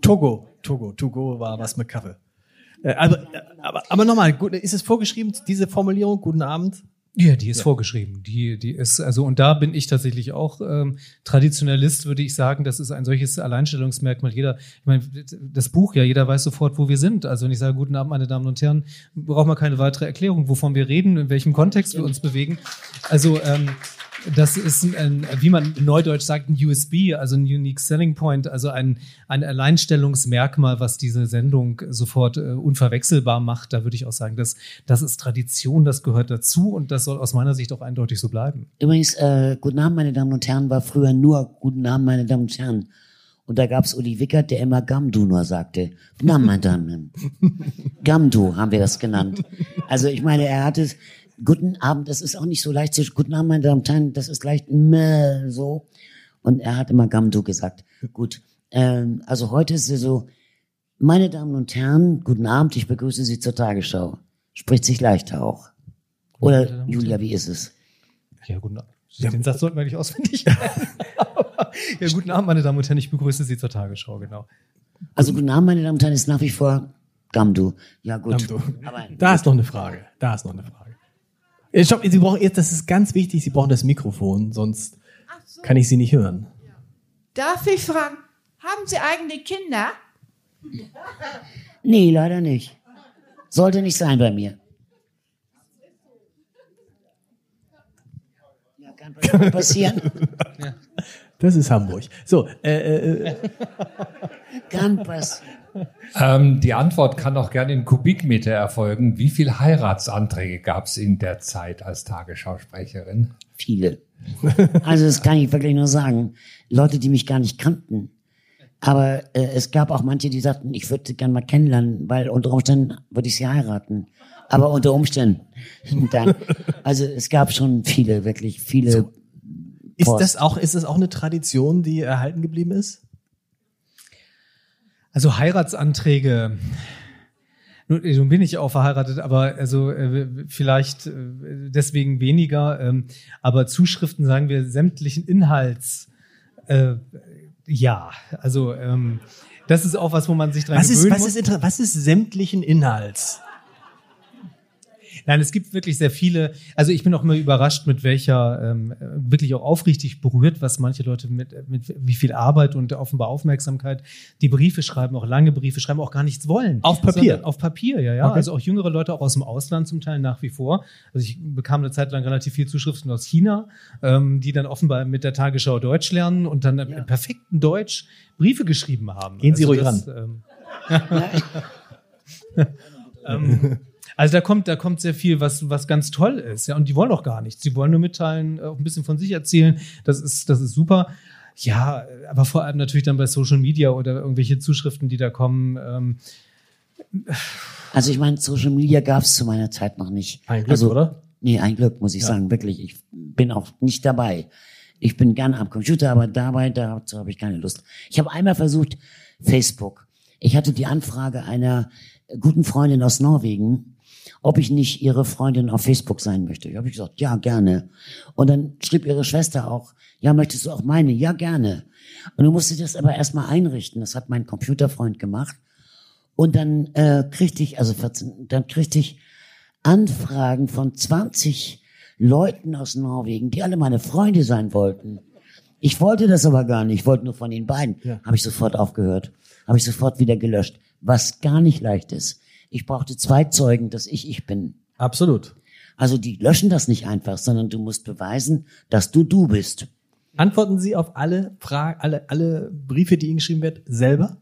Togo, Togo, Togo war was mit Kaffee. Äh, aber, aber, aber nochmal, ist es vorgeschrieben, diese Formulierung? Guten Abend. Ja, die ist vorgeschrieben. Die, die ist, also, und da bin ich tatsächlich auch ähm, Traditionalist, würde ich sagen. Das ist ein solches Alleinstellungsmerkmal. Jeder, ich meine, das Buch, ja, jeder weiß sofort, wo wir sind. Also, wenn ich sage, guten Abend, meine Damen und Herren, braucht man keine weitere Erklärung, wovon wir reden, in welchem Kontext wir uns bewegen. Also, ähm, das ist ein, wie man neudeutsch sagt, ein USB, also ein Unique Selling Point, also ein, ein Alleinstellungsmerkmal, was diese Sendung sofort äh, unverwechselbar macht. Da würde ich auch sagen, dass das ist Tradition, das gehört dazu und das soll aus meiner Sicht auch eindeutig so bleiben. Übrigens, äh, Guten Abend, meine Damen und Herren, war früher nur Guten Abend, meine Damen und Herren. Und da gab's Uli Wickert, der immer Gamdu nur sagte. Guten Abend, meine Damen. Gamdu haben wir das genannt. Also ich meine, er hatte Guten Abend, das ist auch nicht so leicht zu, Guten Abend, meine Damen und Herren, das ist leicht meh, so. Und er hat immer Gamdu gesagt. Gut. Ähm, also heute ist es so, meine Damen und Herren, guten Abend, ich begrüße Sie zur Tagesschau. Spricht sich leichter auch. Oder, und Julia, wie ist es? Ja, guten Abend. Den Satz sollten wir nicht auswendig ja, guten Abend, meine Damen und Herren, ich begrüße Sie zur Tagesschau, genau. Also guten Abend, meine Damen und Herren, ist nach wie vor Gamdu. Ja, gut. Gamdu. Aber Da ist noch eine Frage. Da ist noch eine Frage. Stopp, Sie brauchen jetzt, das ist ganz wichtig, Sie brauchen das Mikrofon, sonst kann ich Sie nicht hören. Darf ich fragen, haben Sie eigene Kinder? nee, leider nicht. Sollte nicht sein bei mir. Ja, kann passieren. Das ist Hamburg. So, äh, äh, äh, Kann passieren. Ähm, die Antwort kann auch gerne in Kubikmeter erfolgen. Wie viele Heiratsanträge gab es in der Zeit als Tagesschausprecherin? Viele. Also das kann ich wirklich nur sagen. Leute, die mich gar nicht kannten. Aber äh, es gab auch manche, die sagten, ich würde sie gerne mal kennenlernen, weil unter Umständen würde ich sie heiraten. Aber unter Umständen. Dann, also es gab schon viele, wirklich viele. ist Post. das auch, ist das auch eine Tradition, die erhalten geblieben ist? Also Heiratsanträge. Nun, bin ich auch verheiratet, aber also äh, vielleicht äh, deswegen weniger. Ähm, aber Zuschriften, sagen wir, sämtlichen Inhalts. Äh, ja, also ähm, das ist auch was, wo man sich dran Was ist, gewöhnen was muss. ist, was ist sämtlichen Inhalts? Nein, es gibt wirklich sehr viele. Also ich bin auch immer überrascht, mit welcher ähm, wirklich auch aufrichtig berührt, was manche Leute mit, mit wie viel Arbeit und offenbar Aufmerksamkeit die Briefe schreiben, auch lange Briefe schreiben, auch gar nichts wollen. Auf Papier? Auf Papier, ja, ja. Okay. Also auch jüngere Leute auch aus dem Ausland zum Teil nach wie vor. Also ich bekam eine Zeit lang relativ viel Zuschriften aus China, ähm, die dann offenbar mit der Tagesschau Deutsch lernen und dann im perfekten Deutsch Briefe geschrieben haben. Gehen Sie ruhig das, Ähm, ähm, also da kommt, da kommt sehr viel, was, was ganz toll ist, ja. Und die wollen auch gar nichts. Sie wollen nur mitteilen, auch ein bisschen von sich erzählen. Das ist, das ist super. Ja, aber vor allem natürlich dann bei Social Media oder irgendwelche Zuschriften, die da kommen. Ähm, Also ich meine, Social Media gab es zu meiner Zeit noch nicht. Ein Glück, also, oder? Nee, ein Glück, muss ich sagen, wirklich. Ich bin auch nicht dabei. Ich bin gerne am Computer, aber dabei, dazu habe ich keine Lust. Ich habe einmal versucht, Facebook. Ich hatte die Anfrage einer guten Freundin aus Norwegen, ob ich nicht ihre Freundin auf Facebook sein möchte. Ich habe gesagt, ja, gerne. Und dann schrieb ihre Schwester auch, ja, möchtest du auch meine? Ja, gerne. Und du musste das aber erstmal einrichten. Das hat mein Computerfreund gemacht. Und dann äh, kriegte ich, also 14, dann kriegte ich Anfragen von 20 Leuten aus Norwegen, die alle meine Freunde sein wollten. Ich wollte das aber gar nicht, ich wollte nur von den beiden. Ja. Habe ich sofort aufgehört, habe ich sofort wieder gelöscht, was gar nicht leicht ist. Ich brauchte zwei Zeugen, dass ich ich bin. Absolut. Also die löschen das nicht einfach, sondern du musst beweisen, dass du du bist. Antworten Sie auf alle Fragen, alle, alle Briefe, die Ihnen geschrieben werden, selber?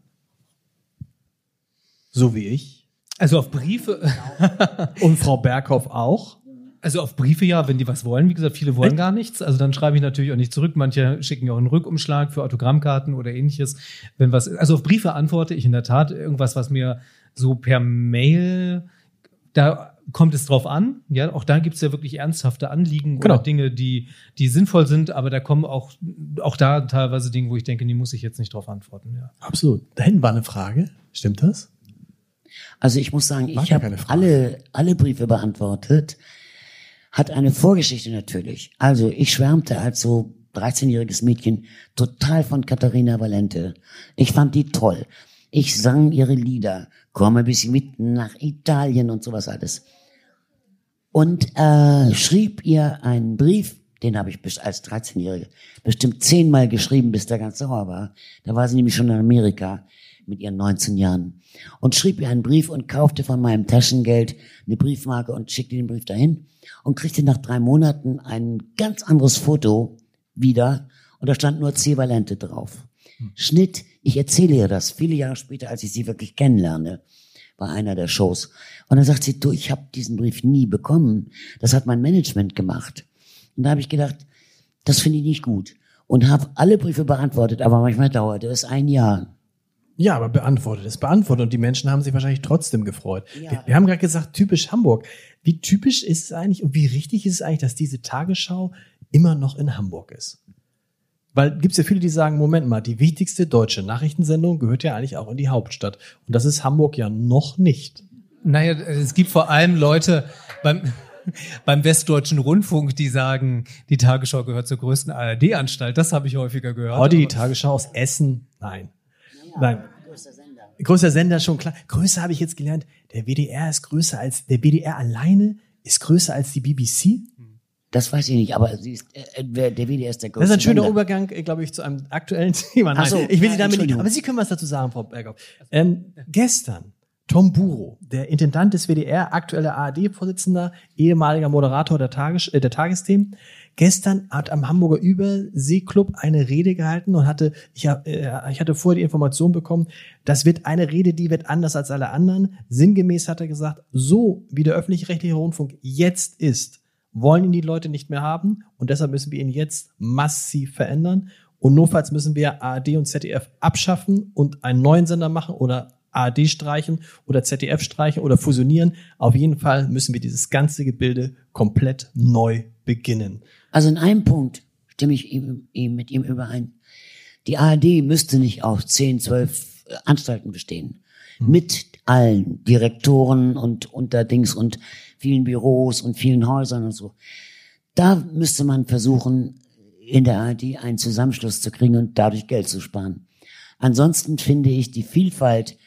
So wie ich. also auf Briefe, Und Frau Berghoff auch. also auf Briefe ja, wenn die was wollen. Wie gesagt, viele wollen Echt? gar nichts. Also dann schreibe ich natürlich auch nicht zurück. Manche schicken ja auch einen Rückumschlag für Autogrammkarten oder ähnliches. Wenn was, also auf Briefe antworte ich in der Tat irgendwas, was mir so per Mail, da kommt es drauf an. Ja, auch da gibt es ja wirklich ernsthafte Anliegen Genau. oder Dinge, die, die sinnvoll sind, aber da kommen auch, auch da teilweise Dinge, wo ich denke, die muss ich jetzt nicht drauf antworten. Ja. Absolut. Da hinten war eine Frage. Stimmt das? Also ich muss sagen, ich habe alle, alle Briefe beantwortet. Hat eine Vorgeschichte natürlich. Also ich schwärmte als so 13-jähriges Mädchen total von Katharina Valente. Ich fand die toll. Ich sang ihre Lieder. Komme bis mitten nach Italien und sowas alles. Und äh, schrieb ihr einen Brief, den habe ich bis- als 13-Jährige bestimmt zehnmal geschrieben, bis der ganz sauer war. Da war sie nämlich schon in Amerika mit ihren 19 Jahren. Und schrieb ihr einen Brief und kaufte von meinem Taschengeld eine Briefmarke und schickte den Brief dahin und kriegte nach drei Monaten ein ganz anderes Foto wieder und da stand nur C. Valente drauf. Schnitt, ich erzähle ihr das viele Jahre später, als ich sie wirklich kennenlerne, bei einer der Shows. Und dann sagt sie, du, ich habe diesen Brief nie bekommen. Das hat mein Management gemacht. Und da habe ich gedacht, das finde ich nicht gut. Und habe alle Briefe beantwortet, aber manchmal dauerte es ein Jahr. Ja, aber beantwortet ist beantwortet und die Menschen haben sich wahrscheinlich trotzdem gefreut. Wir, wir haben gerade gesagt, typisch Hamburg. Wie typisch ist es eigentlich und wie richtig ist es eigentlich, dass diese Tagesschau immer noch in Hamburg ist? Weil gibt es ja viele, die sagen, Moment mal, die wichtigste deutsche Nachrichtensendung gehört ja eigentlich auch in die Hauptstadt. Und das ist Hamburg ja noch nicht. Naja, es gibt vor allem Leute beim, beim Westdeutschen Rundfunk, die sagen, die Tagesschau gehört zur größten ARD-Anstalt. Das habe ich häufiger gehört. Heute die Aber- Tagesschau aus Essen? Nein. Nein. Größer Sender schon klar. Größer habe ich jetzt gelernt. Der WDR ist größer als, der WDR alleine ist größer als die BBC. Das weiß ich nicht, aber sie ist, äh, der der WDR ist der größte Das ist ein schöner Sender. Übergang, äh, glaube ich, zu einem aktuellen Thema. Nein, Ach so, ich will Sie damit nicht, aber Sie können was dazu sagen, Frau Berghoff. Ähm, gestern, Tom Buro, der Intendant des WDR, aktueller ARD-Vorsitzender, ehemaliger Moderator der, Tages äh, der Tagesthemen, gestern hat am Hamburger Überseeklub eine Rede gehalten und hatte, ich, hab, äh, ich hatte vorher die Information bekommen, das wird eine Rede, die wird anders als alle anderen. Sinngemäß hat er gesagt, so wie der öffentlich-rechtliche Rundfunk jetzt ist, wollen ihn die Leute nicht mehr haben und deshalb müssen wir ihn jetzt massiv verändern. Und notfalls müssen wir ARD und ZDF abschaffen und einen neuen Sender machen oder ARD streichen oder ZDF streichen oder fusionieren. Auf jeden Fall müssen wir dieses ganze Gebilde komplett neu beginnen. Also in einem Punkt stimme ich ihm, ihm mit ihm überein. Die ARD müsste nicht aus 10, 12 äh, Anstalten bestehen. Mit allen Direktoren und Unterdings und vielen Büros und vielen Häusern und so. Da müsste man versuchen, in der ARD einen Zusammenschluss zu kriegen und dadurch Geld zu sparen. Ansonsten finde ich, die Vielfalt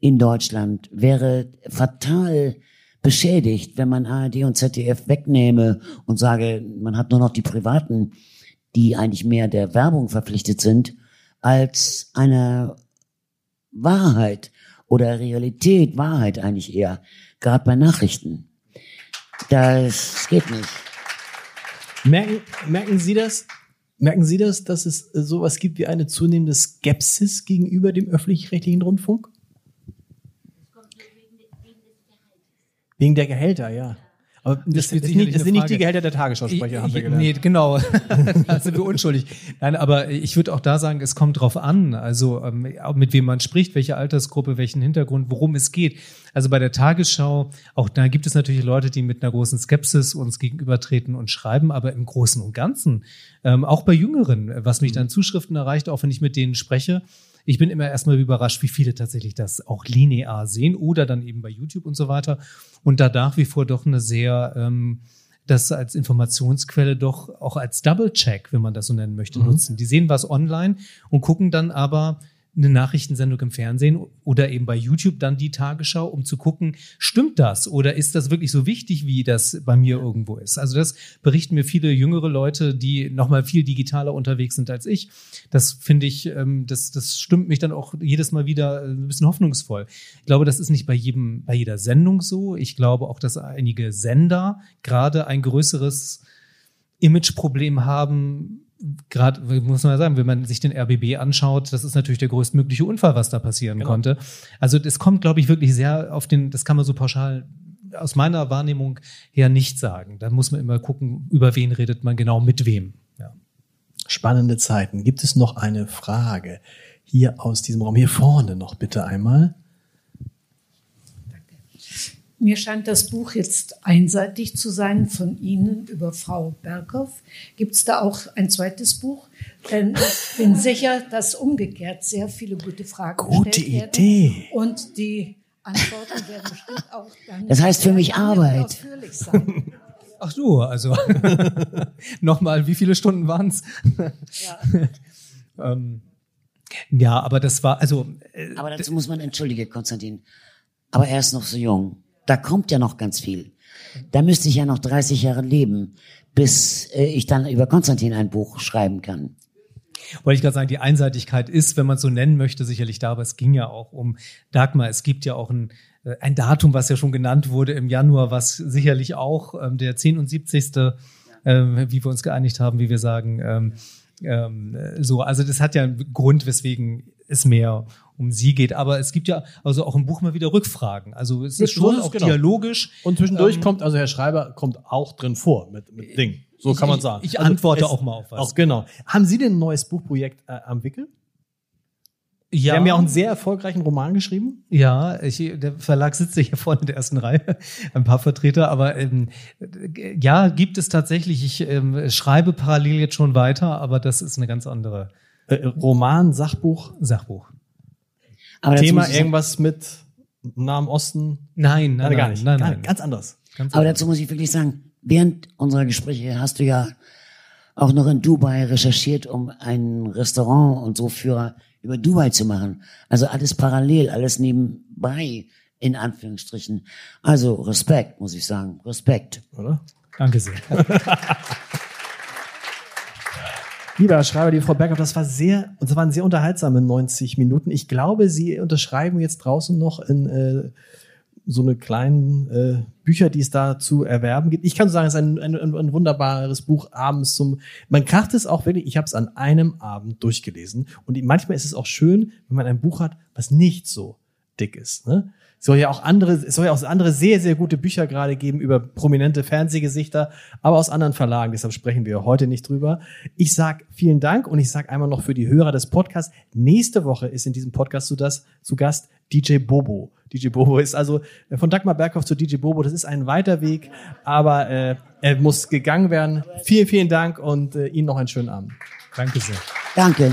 in Deutschland wäre fatal beschädigt, wenn man ARD und ZDF wegnehme und sage, man hat nur noch die Privaten, die eigentlich mehr der Werbung verpflichtet sind, als einer Wahrheit oder Realität, Wahrheit eigentlich eher, gerade bei Nachrichten. Das geht nicht. Merken, merken Sie das? Merken Sie das, dass es sowas gibt wie eine zunehmende Skepsis gegenüber dem öffentlich-rechtlichen Rundfunk? Wegen der Gehälter, ja. Aber das, das, sicherlich nicht, das sind nicht die Gehälter der Tagesschausprecher, haben wir gelernt. Nee, genau. da sind wir unschuldig. Nein, aber ich würde auch da sagen, es kommt drauf an, also ähm, mit wem man spricht, welche Altersgruppe, welchen Hintergrund, worum es geht. Also bei der Tagesschau, auch da gibt es natürlich Leute, die mit einer großen Skepsis uns gegenübertreten und schreiben, aber im Großen und Ganzen, ähm, auch bei Jüngeren, was mich dann Zuschriften erreicht, auch wenn ich mit denen spreche, ich bin immer erstmal überrascht, wie viele tatsächlich das auch linear sehen oder dann eben bei YouTube und so weiter. Und da nach wie vor doch eine sehr, ähm, das als Informationsquelle doch auch als Double-Check, wenn man das so nennen möchte, nutzen. Die sehen was online und gucken dann aber eine Nachrichtensendung im Fernsehen oder eben bei YouTube dann die Tagesschau, um zu gucken, stimmt das oder ist das wirklich so wichtig, wie das bei mir irgendwo ist? Also das berichten mir viele jüngere Leute, die nochmal viel digitaler unterwegs sind als ich. Das finde ich, ähm, das, das stimmt mich dann auch jedes Mal wieder äh, ein bisschen hoffnungsvoll. Ich glaube, das ist nicht bei jedem, bei jeder Sendung so. Ich glaube auch, dass einige Sender gerade ein größeres Imageproblem haben, gerade muss man ja sagen, wenn man sich den RBB anschaut, das ist natürlich der größtmögliche Unfall, was da passieren Genau. konnte. Also das kommt, glaube ich, wirklich sehr auf den, das kann man so pauschal aus meiner Wahrnehmung her nicht sagen. Da muss man immer gucken, über wen redet man genau, mit wem. Ja. Spannende Zeiten. Gibt es noch eine Frage hier aus diesem Raum? Hier vorne noch bitte einmal. Mir scheint das Buch jetzt einseitig zu sein von Ihnen über Frau Berghoff. Gibt es da auch ein zweites Buch? Denn ich bin sicher, dass umgekehrt sehr viele gute Fragen Gute gestellt werden. Idee. Und die Antworten werden bestimmt auch dann Das heißt für mich Arbeit. sein. Ach du, also nochmal, wie viele Stunden waren's? Ja. ähm, ja, aber das war, also äh, Aber dazu muss man, entschuldige, Konstantin, aber er ist noch so jung. Da kommt ja noch ganz viel. Da müsste ich ja noch 30 Jahre leben, bis äh, ich dann über Konstantin ein Buch schreiben kann. wollte ich gerade sagen, die Einseitigkeit ist, wenn man es so nennen möchte, sicherlich da, aber es ging ja auch um Dagmar. Es gibt ja auch ein, äh, ein Datum, was ja schon genannt wurde im Januar, was sicherlich auch ähm, der 10 und 70. Ähm, wie wir uns geeinigt haben, wie wir sagen, ähm, ähm, äh, so, also das hat ja einen Grund, weswegen es mehr um sie geht. Aber es gibt ja also auch im Buch mal wieder Rückfragen. Also es ist schon auch genau. dialogisch. Und zwischendurch Ähm, kommt, also Herr Schreiber kommt auch drin vor mit, mit Ding. So kann man ich- sagen. ich Also antworte es- auch mal auf was. Auch genau. Haben Sie denn ein neues Buchprojekt äh, am Wickel? Sie Ja, haben ja auch einen sehr erfolgreichen Roman geschrieben. Ja, ich, der Verlag sitzt hier vorne in der ersten Reihe, ein paar Vertreter, aber ähm, äh, ja, gibt es tatsächlich. Ich ähm, schreibe parallel jetzt schon weiter, aber das ist eine ganz andere Äh, Roman, Sachbuch, Sachbuch. Aber Thema irgendwas mit Nahen Osten. Nein, nein, Nein, gar nicht. nein, nein. Ganz anders. Ganz Aber anders. dazu muss ich wirklich sagen, während unserer Gespräche hast du ja auch noch in Dubai recherchiert, um ein Restaurant und so Führer über Dubai zu machen. Also alles parallel, alles nebenbei, in Anführungsstrichen. Also Respekt, muss ich sagen. Respekt. Oder? Danke sehr. Lieber Schreiber, liebe Frau Berghoff, das war sehr, das waren sehr unterhaltsame 90 Minuten. Ich glaube, Sie unterschreiben jetzt draußen noch in äh, so eine kleinen äh, Bücher, die es da zu erwerben gibt. Ich kann sagen, es ist ein, ein, ein, ein wunderbares Buch abends zum. Man kracht es auch wirklich. Ich habe es an einem Abend durchgelesen und manchmal ist es auch schön, wenn man ein Buch hat, was nicht so dick ist. Ne? Es soll ja auch andere, es soll ja auch andere sehr, sehr gute Bücher gerade geben über prominente Fernsehgesichter, aber aus anderen Verlagen. Deshalb sprechen wir heute nicht drüber. Ich sag vielen Dank und ich sag einmal noch für die Hörer des Podcasts. Nächste Woche ist in diesem Podcast zu, das, zu Gast DJ Bobo. DJ Bobo ist also äh, von Dagmar Berghoff zu DJ Bobo. Das ist ein weiter Weg, aber äh, er muss gegangen werden. Vielen, vielen Dank und äh, Ihnen noch einen schönen Abend. Danke sehr. Danke.